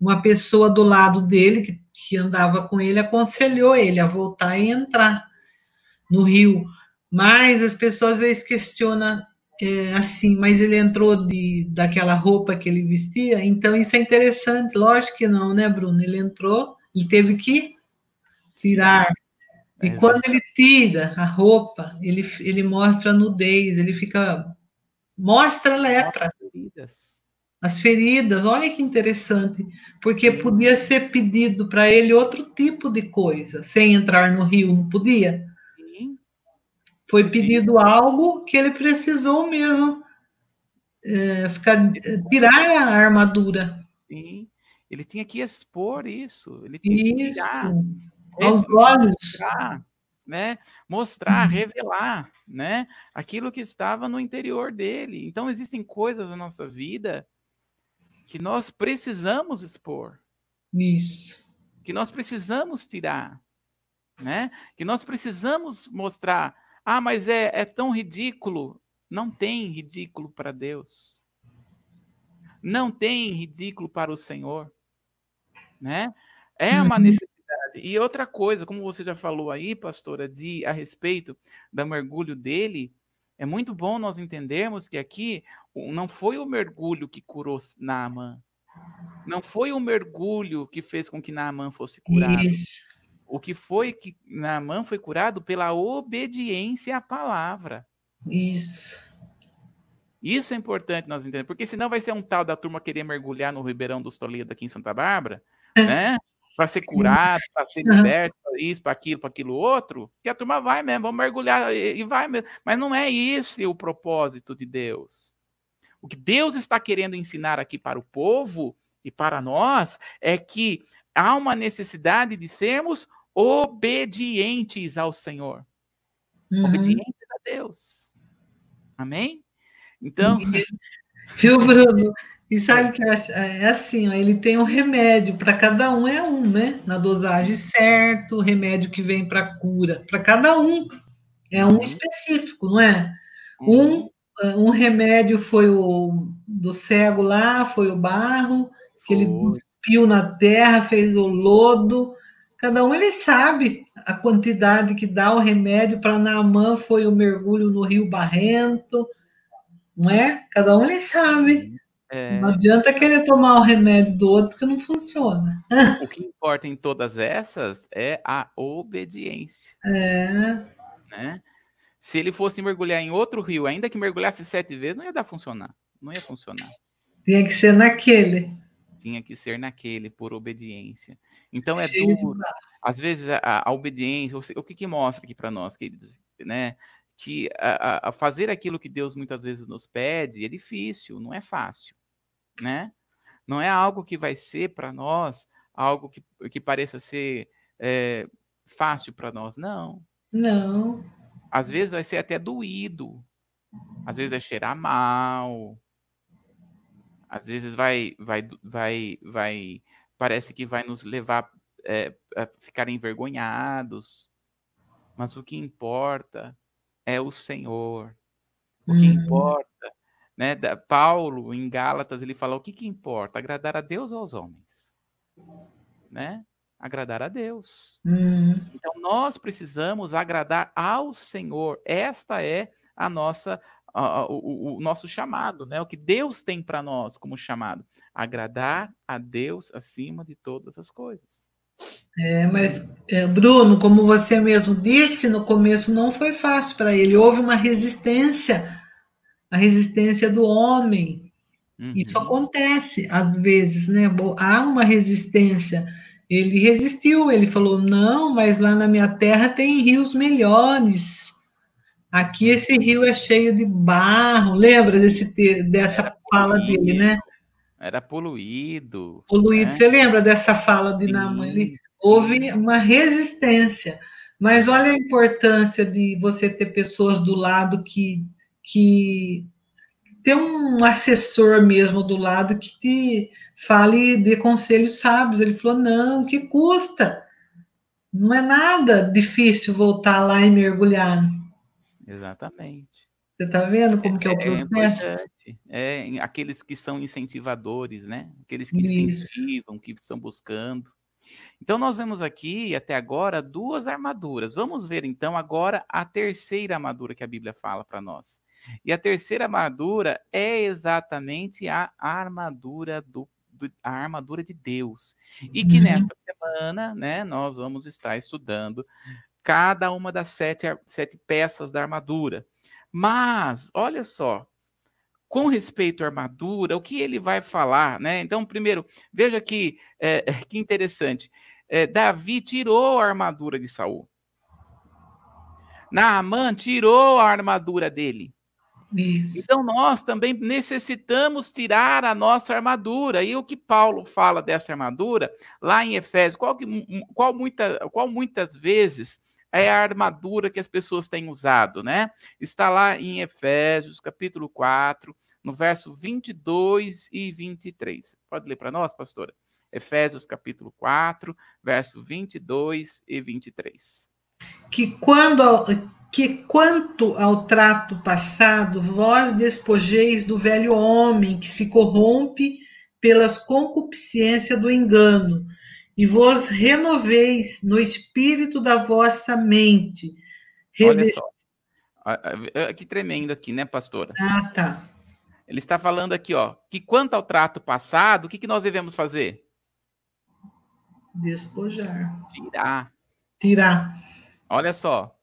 Speaker 1: uma pessoa do lado dele que, que andava com ele aconselhou ele a voltar e entrar no rio. Mas as pessoas às vezes questionam é, assim, mas ele entrou de, daquela roupa que ele vestia, então isso é interessante. Lógico que não, né, Bruno? Ele entrou, ele teve que tirar. E é, quando ele tira a roupa, ele, ele mostra a nudez, ele fica. Mostra a lepra. As feridas. As feridas, olha que interessante, porque Sim. podia ser pedido para ele outro tipo de coisa, sem entrar no rio, não podia? Sim. Foi pedido Sim. algo que ele precisou mesmo é, ficar, tirar a armadura.
Speaker 2: Sim, ele tinha que expor isso, ele tinha que tirar
Speaker 1: aos olhos.
Speaker 2: Mostrar, né? Mostrar, uhum. revelar, né? Aquilo que estava no interior dele. Então existem coisas na nossa vida que nós precisamos expor.
Speaker 1: Isso.
Speaker 2: Que nós precisamos tirar, né? Que nós precisamos mostrar. Ah, mas é, é tão ridículo. Não tem ridículo para Deus. Não tem ridículo para o Senhor, né? É uma necessidade uhum. E outra coisa, como você já falou aí, pastora, de a respeito do mergulho dele, é muito bom nós entendermos que aqui não foi o mergulho que curou Naaman. Não foi o mergulho que fez com que Naaman fosse curado. Isso. O que foi que Naamã foi curado pela obediência à palavra.
Speaker 1: Isso.
Speaker 2: Isso é importante nós entendermos, porque senão vai ser um tal da turma querer mergulhar no Ribeirão dos Toledo aqui em Santa Bárbara, né? Para ser curado, para ser liberto, para isso, para aquilo, para aquilo outro, que a turma vai mesmo, vamos mergulhar e vai mesmo. Mas não é esse o propósito de Deus. O que Deus está querendo ensinar aqui para o povo e para nós é que há uma necessidade de sermos obedientes ao Senhor. Uhum. Obedientes a Deus. Amém? Então.
Speaker 1: Viu, Bruno? E sabe que é, é assim, ó, ele tem um remédio, para cada um é um, né? Na dosagem certa, o remédio que vem para cura. Para cada um é um uhum. específico, não é? Um, uhum. um remédio foi o do cego lá, foi o barro, que ele cuspiu na terra, fez o lodo. Cada um ele sabe a quantidade que dá o remédio. Para Naamã foi o mergulho no rio Barrento não é? Cada um ele sabe. É... Não adianta querer tomar o remédio do outro que não funciona.
Speaker 2: O que importa em todas essas é a obediência.
Speaker 1: É.
Speaker 2: Né? Se ele fosse mergulhar em outro rio, ainda que mergulhasse sete vezes, não ia dar funcionar. Não ia funcionar.
Speaker 1: Tinha que ser naquele.
Speaker 2: Tinha que ser naquele, por obediência. Então é duro. Às vezes a, a obediência, o que, que mostra aqui para nós, queridos, né? Que a, a, fazer aquilo que Deus muitas vezes nos pede é difícil, não é fácil, né? Não é algo que vai ser para nós algo que, que pareça ser é, fácil para nós, não.
Speaker 1: Não.
Speaker 2: Às vezes vai ser até doído, às vezes vai cheirar mal, às vezes vai, vai, vai, vai, parece que vai nos levar é, a ficar envergonhados. Mas o que importa é o Senhor. O que uhum. importa, né? Paulo, em Gálatas, ele fala: o que, que importa? Agradar a Deus ou aos homens? Né? Agradar a Deus.
Speaker 1: Uhum.
Speaker 2: Então, nós precisamos agradar ao Senhor. Esta é a nossa o, o, o, nosso chamado, né? O que Deus tem para nós como chamado, agradar a Deus acima de todas as coisas.
Speaker 1: É, mas, é, Bruno, como você mesmo disse, no começo não foi fácil para ele. Houve uma resistência, a resistência do homem. Uhum. Isso acontece às vezes, né? Há uma resistência. Ele resistiu, ele falou: não, mas lá na minha terra tem rios melhores. Aqui esse rio é cheio de barro. Lembra desse, dessa fala dele, né?
Speaker 2: Era poluído.
Speaker 1: Poluído. Né? Você lembra dessa fala de Naaman? houve uma resistência. Mas olha a importância de você ter pessoas do lado que, que ter um assessor mesmo do lado que te fale de conselhos sábios. Ele falou: não, que custa? Não é nada difícil voltar lá e mergulhar.
Speaker 2: Exatamente.
Speaker 1: Você está vendo como é, que é o é processo?
Speaker 2: É, é, aqueles que são incentivadores, né? Aqueles que Isso. incentivam, que estão buscando. Então, nós vemos aqui, até agora, duas armaduras. Vamos ver, então, agora a terceira armadura que a Bíblia fala para nós. E a terceira armadura é exatamente a armadura do, do a armadura de Deus. E que uhum. nesta semana, né, nós vamos estar estudando cada uma das sete, sete peças da armadura. Mas, olha só, com respeito à armadura, o que ele vai falar, né? Então, primeiro, veja que, é, que interessante. É, Davi tirou a armadura de Saul. Naamã tirou a armadura dele.
Speaker 1: Isso.
Speaker 2: Então, nós também necessitamos tirar a nossa armadura. E o que Paulo fala dessa armadura, lá em Efésios, qual, que, qual, muita, qual muitas vezes é a armadura que as pessoas têm usado, né? Está lá em Efésios, capítulo 4, no verso 22 e 23. Pode ler para nós, pastora? Efésios, capítulo 4, verso 22 e 23.
Speaker 1: Que quando que quanto ao trato passado, vós despojeis do velho homem que se corrompe pelas concupiscências do engano, e vos renoveis no espírito da vossa mente.
Speaker 2: Olha só. Que tremendo aqui, né, pastora?
Speaker 1: Ah, tá.
Speaker 2: Ele está falando aqui, ó, que quanto ao trato passado, o que, que nós devemos fazer?
Speaker 1: Despojar.
Speaker 2: Tirar.
Speaker 1: Tirar.
Speaker 2: Olha só.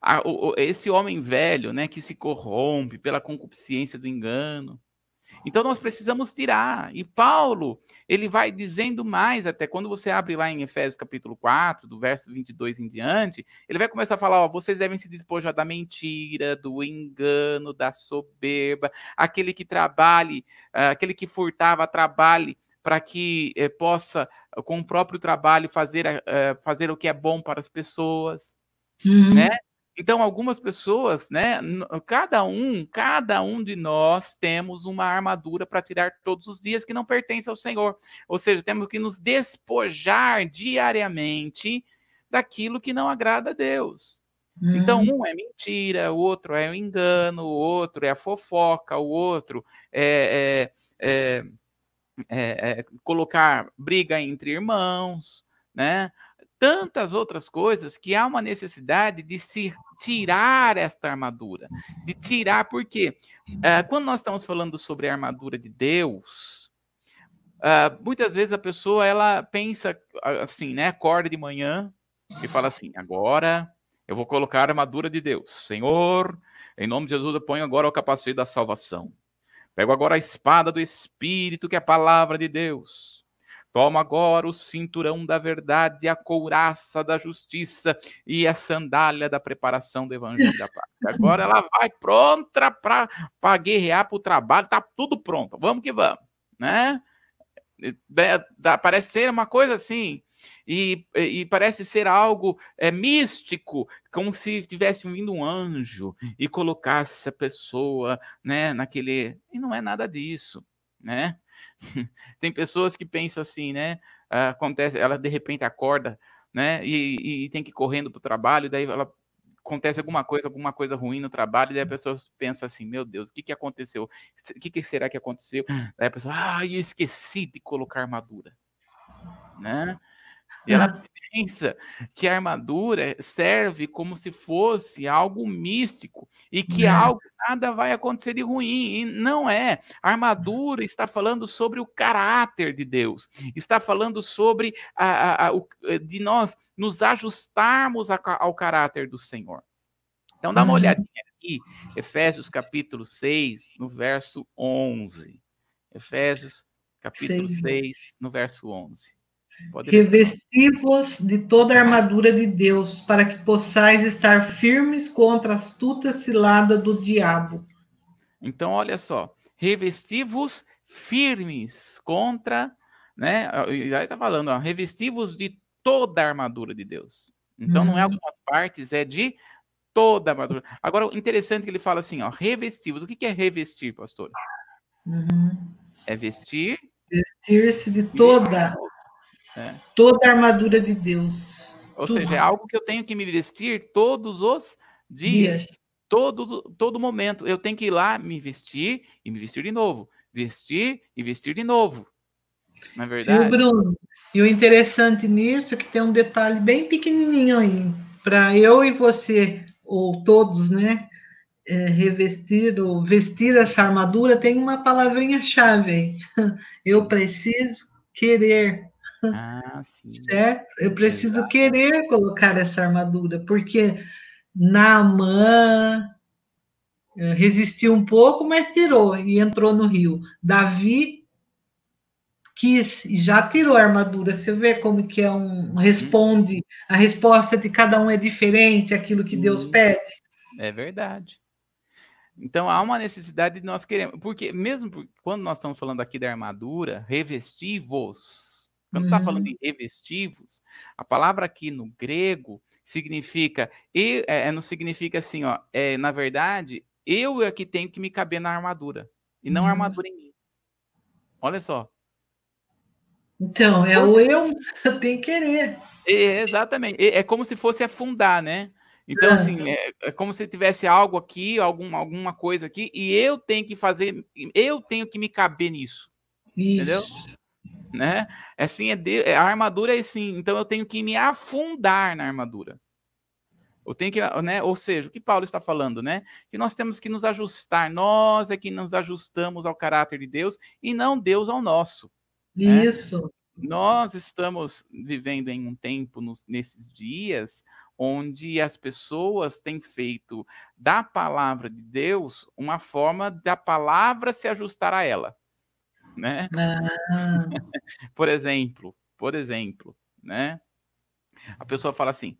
Speaker 2: A, o, esse homem velho, né, que se corrompe pela concupiscência do engano, então nós precisamos tirar. E Paulo, ele vai dizendo mais, até quando você abre lá em Efésios capítulo 4, do verso 22 em diante, ele vai começar a falar, ó, vocês devem se despojar da mentira, do engano, da soberba, aquele que trabalhe, uh, aquele que furtava, trabalhe para que eh, possa, com o próprio trabalho, fazer, uh, fazer o que é bom para as pessoas, uhum. né? Então, algumas pessoas, né, cada um, cada um de nós temos uma armadura para tirar todos os dias que não pertence ao Senhor. Ou seja, temos que nos despojar diariamente daquilo que não agrada a Deus. Então, uhum. um é mentira, o outro é o engano, o outro é a fofoca, o outro é, é, é, é colocar briga entre irmãos, né? Tantas outras coisas que há uma necessidade de se tirar esta armadura. De tirar, porque uh, quando nós estamos falando sobre a armadura de Deus, uh, muitas vezes a pessoa ela pensa assim, né? Acorda de manhã e fala assim: agora eu vou colocar a armadura de Deus. Senhor, em nome de Jesus, eu ponho agora o capacete da salvação. Pego agora a espada do Espírito, que é a palavra de Deus Toma agora o cinturão da verdade, a couraça da justiça e a sandália da preparação do evangelho da paz. Agora ela vai pronta para guerrear para o trabalho, tá tudo pronto. Vamos que vamos, né? Parece ser uma coisa assim, e, e, parece ser algo é, místico, como se tivesse vindo um anjo e colocasse a pessoa né, naquele. E não é nada disso, né? Tem pessoas que pensam assim, né? Acontece, ela de repente acorda, né? E, e tem que ir correndo para o trabalho, daí ela acontece alguma coisa, alguma coisa ruim no trabalho, e daí a pessoa pensa assim, meu Deus, o que, que aconteceu? O que, que será que aconteceu? Daí a pessoa, ah, esqueci de colocar armadura, né? E ela pensa que a armadura serve como se fosse algo místico e que é. algo nada vai acontecer de ruim. E não é. A armadura está falando sobre o caráter de Deus, está falando sobre a, a, a, o, eh, de nós nos ajustarmos ao caráter do Senhor. Então dá uma olhadinha aqui, Efésios capítulo 6, no verso 11. Efésios capítulo 6, 6 no verso 11.
Speaker 1: Revesti-vos de toda a armadura de Deus, para que possais estar firmes contra a astuta cilada do diabo.
Speaker 2: Então, olha só, revesti-vos firmes contra, né? Já está falando, ó, revesti-vos de toda a armadura de Deus. Então, não é uhum. algumas partes, é de toda a armadura. Agora, interessante que ele fala assim, ó, revesti-vos. O que é revestir, pastor? Uhum. É vestir.
Speaker 1: Vestir-se de toda é. Toda a armadura de Deus.
Speaker 2: Ou Tudo. seja, é algo que eu tenho que me vestir todos os dias. dias. Todos, todo momento. Eu tenho que ir lá, me vestir e me vestir de novo. Vestir e vestir de novo. Na é verdade. Viu,
Speaker 1: Bruno? E o interessante nisso é que tem um detalhe bem pequenininho aí. Para eu e você, ou todos, né? É, revestir ou vestir essa armadura, tem uma palavrinha-chave aí. Eu preciso querer. Ah, sim. Certo? Eu preciso Exato. querer colocar essa armadura, porque Naamã eh, resistiu um pouco, mas tirou e entrou no rio. Davi quis e já tirou a armadura. Você vê como que é um uhum. responde, a resposta de cada um é diferente, aquilo que Deus uhum. pede.
Speaker 2: É verdade. Então há uma necessidade de nós queremos, porque mesmo quando nós estamos falando aqui da armadura, revestivos, quando está uhum. falando em revestivos, a palavra aqui no grego significa, e, é, é, não significa assim, ó, é, na verdade, eu é que tenho que me caber na armadura, e não a uhum. armadura em mim. Olha só.
Speaker 1: Então, é o eu, eu tenho que querer.
Speaker 2: É, exatamente. É, é como se fosse afundar, né? Então, assim, é, é, como se tivesse algo aqui, algum, alguma coisa aqui, e eu tenho que fazer, eu tenho que me caber nisso. Isso. Entendeu? Né? É assim, é, de, é a armadura é assim, então eu tenho que me afundar na armadura. Eu tenho que, né? Ou seja, o que Paulo está falando, né? Que nós temos que nos ajustar, nós é que nos ajustamos ao caráter de Deus e não Deus ao nosso.
Speaker 1: Né? Isso.
Speaker 2: nós estamos vivendo em um tempo nos, nesses dias onde as pessoas têm feito da palavra de Deus uma forma da palavra se ajustar a ela, né? Ah. por exemplo, por exemplo, né? A pessoa fala assim: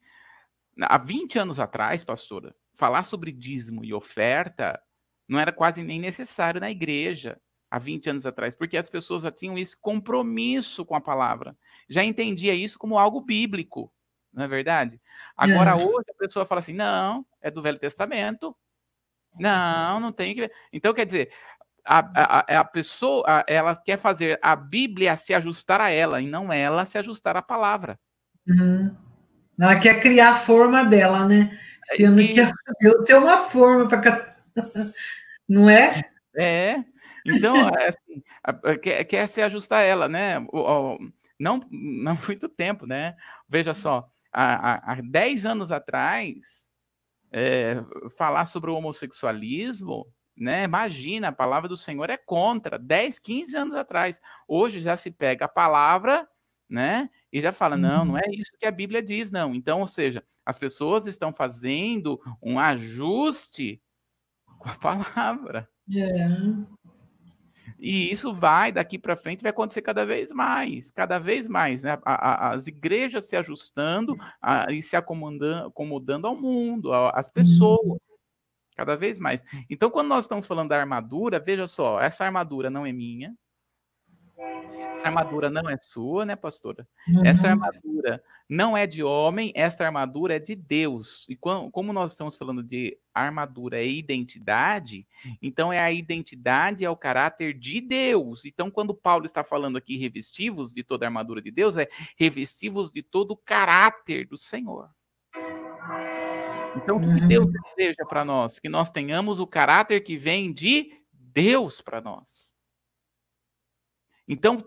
Speaker 2: há 20 anos atrás, pastora, falar sobre dízimo e oferta não era quase nem necessário na igreja há 20 anos atrás, porque as pessoas já tinham esse compromisso com a palavra. Já entendia isso como algo bíblico, não é verdade? Agora, é. hoje, a pessoa fala assim: não, é do Velho Testamento. Não, não tem que. Então, quer dizer, a, a, a pessoa, a, ela quer fazer a Bíblia se ajustar a ela e não ela se ajustar à palavra.
Speaker 1: Uhum. Ela quer criar a forma dela, né? Se eu não quer eu tenho uma forma para. Não é?
Speaker 2: É. Então, é assim, quer, quer se ajustar a ela, né? Não, não muito tempo, né? Veja só, há, há 10 anos atrás, é, falar sobre o homossexualismo né? Imagina, a palavra do Senhor é contra. 10, 15 anos atrás. Hoje já se pega a palavra, né? E já fala, não, não uhum. é isso que a Bíblia diz, não. Então, ou seja, as pessoas estão fazendo um ajuste com a palavra. É. E isso vai, daqui para frente, vai acontecer cada vez mais, cada vez mais, né? A, a, as igrejas se ajustando a, e se acomodando, acomodando ao mundo, às uhum. pessoas cada vez mais. Então, quando nós estamos falando da armadura, veja só, essa armadura não é minha. Essa armadura não é sua, né, pastora? Uhum. Essa armadura não é de homem, essa armadura é de Deus. E como nós estamos falando de armadura e identidade, então é a identidade, é o caráter de Deus. Então, quando Paulo está falando aqui revestivos de toda a armadura de Deus, é revestivos de todo o caráter do Senhor. Então, o que Deus uhum. deseja para nós? Que nós tenhamos o caráter que vem de Deus para nós. Então,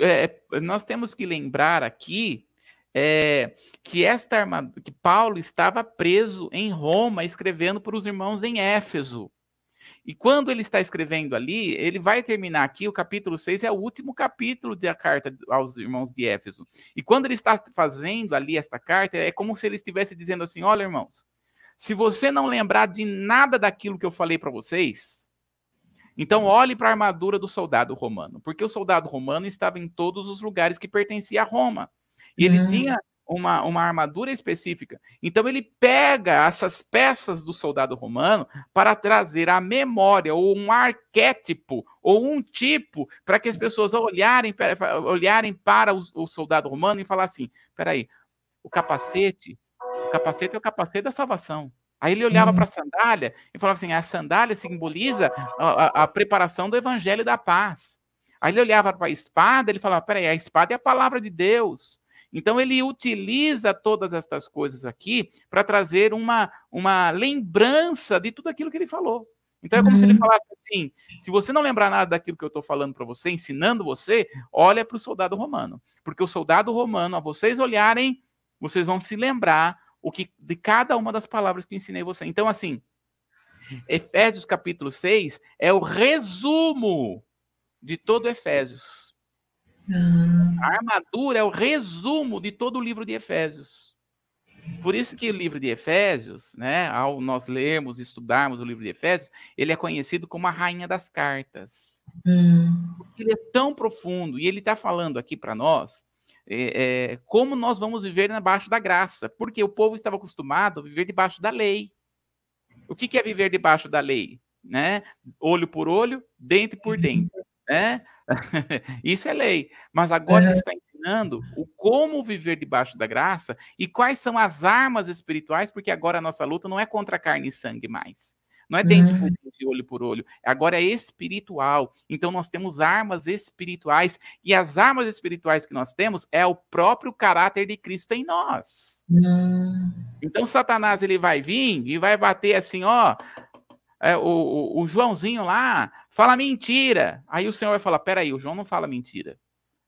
Speaker 2: é, nós temos que lembrar aqui é, que esta armadura, que Paulo estava preso em Roma, escrevendo para os irmãos em Éfeso. E quando ele está escrevendo ali, ele vai terminar aqui, o capítulo 6 é o último capítulo da carta aos irmãos de Éfeso. E quando ele está fazendo ali esta carta, é como se ele estivesse dizendo assim: olha, irmãos, se você não lembrar de nada daquilo que eu falei para vocês, então olhe para a armadura do soldado romano, porque o soldado romano estava em todos os lugares que pertencia a Roma. E ele uhum. tinha uma, uma armadura específica. Então ele pega essas peças do soldado romano para trazer a memória, ou um arquétipo, ou um tipo, para que as pessoas olharem, olharem para o, o soldado romano e falar assim: peraí, o capacete capacete é o capacete da salvação. Aí ele olhava uhum. para a sandália e falava assim: a sandália simboliza a, a, a, preparação do evangelho da paz. Aí ele olhava para a espada, ele falava: peraí, a espada é a palavra de Deus. Então ele utiliza todas estas coisas aqui para trazer uma, uma lembrança de tudo aquilo que ele falou. Então é como uhum. se ele uhum. falasse assim: se você não lembrar nada daquilo que eu estou falando para você, ensinando você, olha para o soldado romano. Porque o soldado romano, a vocês olharem, vocês vão se lembrar o que de cada uma das palavras que ensinei você. Então, assim, Efésios capítulo 6 é o resumo de todo Efésios. Hum. A armadura é o resumo de todo o livro de Efésios. Por isso que o livro de Efésios, né, ao nós lermos, estudarmos o livro de Efésios, ele é conhecido como a rainha das cartas. Hum. Ele é tão profundo e ele está falando aqui para nós é, é, como nós vamos viver debaixo da graça, porque o povo estava acostumado a viver debaixo da lei. O que, que é viver debaixo da lei? Né? Olho por olho, dente por dente. Né? Isso é lei. Mas agora ele está ensinando o como viver debaixo da graça e quais são as armas espirituais, porque agora a nossa luta não é contra carne e sangue mais. Não é dente por uhum. dente, olho por olho. Agora é espiritual. Então nós temos armas espirituais. E as armas espirituais que nós temos é o próprio caráter de Cristo em nós. Uhum. Então Satanás ele vai vir e vai bater assim, ó. É, o, o, o Joãozinho lá fala mentira. Aí o Senhor vai falar: peraí, o João não fala mentira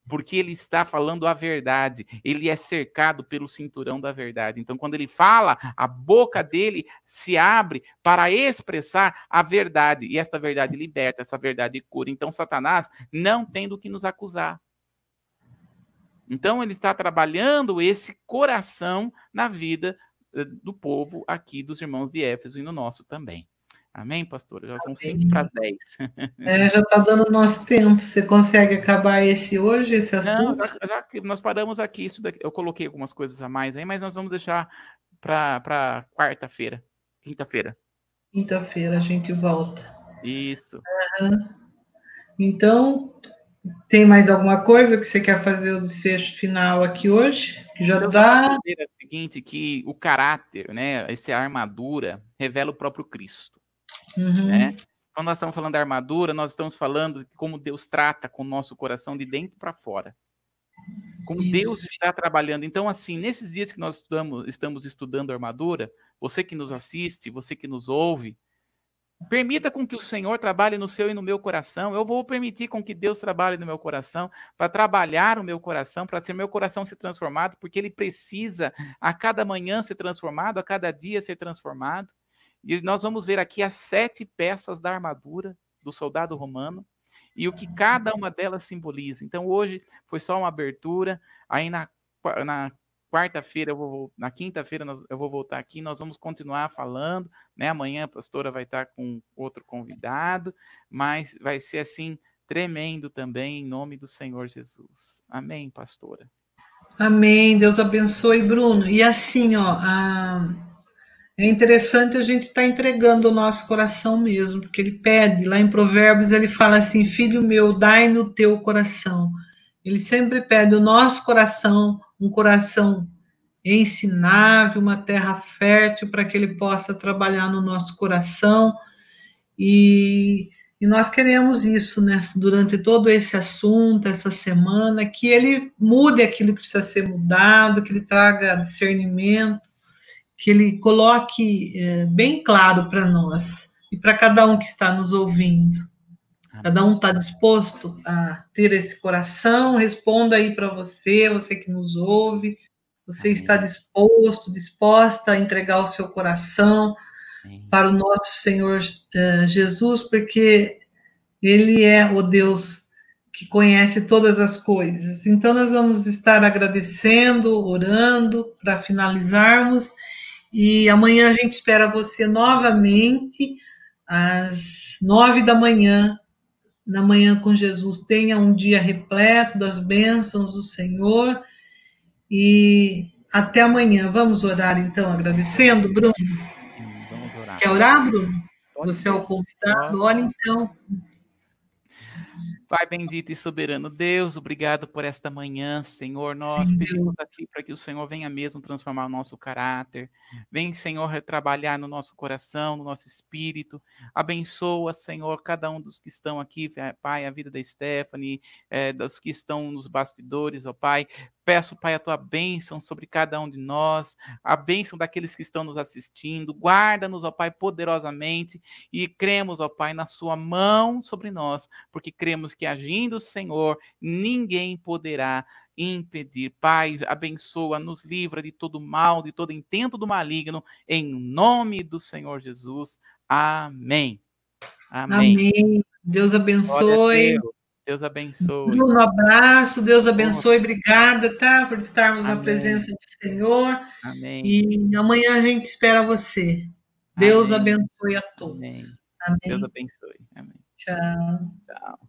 Speaker 2: porque ele está falando a verdade, ele é cercado pelo cinturão da verdade. Então, quando ele fala, a boca dele se abre para expressar a verdade, e essa verdade liberta, essa verdade cura. Então, Satanás não tem do que nos acusar. Então, ele está trabalhando esse coração na vida eh, do povo aqui, dos irmãos de Éfeso e no nosso também. Amém, pastora? Já são 5 para 10.
Speaker 1: É, já está dando nosso tempo. Você consegue acabar esse hoje, esse assunto? Não, já,
Speaker 2: já, nós paramos aqui. Isso daqui, eu coloquei algumas coisas a mais aí, mas nós vamos deixar para quarta-feira, quinta-feira.
Speaker 1: Quinta-feira a gente volta.
Speaker 2: Isso.
Speaker 1: Uhum. Então, tem mais alguma coisa que você quer fazer o desfecho final aqui hoje? Que já dá.
Speaker 2: É o seguinte, que o caráter, né, essa armadura revela o próprio Cristo. Uhum. Né? Quando nós estamos falando da armadura, nós estamos falando de como Deus trata com o nosso coração de dentro para fora. Como Isso. Deus está trabalhando. Então, assim, nesses dias que nós estamos, estamos estudando armadura, você que nos assiste, você que nos ouve, Permita com que o Senhor trabalhe no seu e no meu coração. Eu vou permitir com que Deus trabalhe no meu coração, para trabalhar o meu coração, para ser meu coração ser transformado, porque ele precisa a cada manhã ser transformado, a cada dia ser transformado. E nós vamos ver aqui as sete peças da armadura do soldado romano e o que cada uma delas simboliza. Então hoje foi só uma abertura, aí na, na quarta-feira eu vou, na quinta-feira eu vou voltar aqui, nós vamos continuar falando, né? Amanhã a pastora vai estar com outro convidado, mas vai ser assim tremendo também em nome do Senhor Jesus. Amém, pastora.
Speaker 1: Amém. Deus abençoe, Bruno. E assim, ó, a... é interessante a gente estar tá entregando o nosso coração mesmo, porque ele pede, lá em Provérbios ele fala assim: "Filho meu, dai no teu coração". Ele sempre pede o nosso coração um coração ensinável, uma terra fértil para que ele possa trabalhar no nosso coração. E, e nós queremos isso, né, durante todo esse assunto, essa semana, que ele mude aquilo que precisa ser mudado, que ele traga discernimento, que ele coloque é, bem claro para nós e para cada um que está nos ouvindo. Cada um está disposto a ter esse coração? Responda aí para você, você que nos ouve. Você Amém. está disposto, disposta a entregar o seu coração Amém. para o nosso Senhor uh, Jesus, porque Ele é o Deus que conhece todas as coisas. Então, nós vamos estar agradecendo, orando para finalizarmos. E amanhã a gente espera você novamente às nove da manhã na manhã com Jesus tenha um dia repleto das bênçãos do Senhor e até amanhã. Vamos orar então, agradecendo, Bruno? Sim, vamos orar. Quer orar, Bruno? Pode Você ser. é o convidado. Ora então.
Speaker 2: Pai bendito e soberano Deus, obrigado por esta manhã, Senhor. Nós Sim, pedimos a Ti para que o Senhor venha mesmo transformar o nosso caráter. Vem, Senhor, trabalhar no nosso coração, no nosso espírito. Abençoa, Senhor, cada um dos que estão aqui, Pai, a vida da Stephanie, é, dos que estão nos bastidores, ó Pai. Peço, Pai, a tua bênção sobre cada um de nós, a bênção daqueles que estão nos assistindo. Guarda-nos, ó Pai, poderosamente e cremos, ó Pai, na sua mão sobre nós, porque cremos que agindo o Senhor, ninguém poderá impedir. Pai, abençoa, nos livra de todo mal, de todo intento do maligno, em nome do Senhor Jesus. Amém.
Speaker 1: Amém. Amém. Deus abençoe.
Speaker 2: Deus abençoe.
Speaker 1: Um abraço, Deus abençoe, obrigada, tá? Por estarmos Amém. na presença do Senhor. Amém. E amanhã a gente espera você. Deus Amém. abençoe a todos.
Speaker 2: Amém. Deus abençoe. Amém.
Speaker 1: Tchau.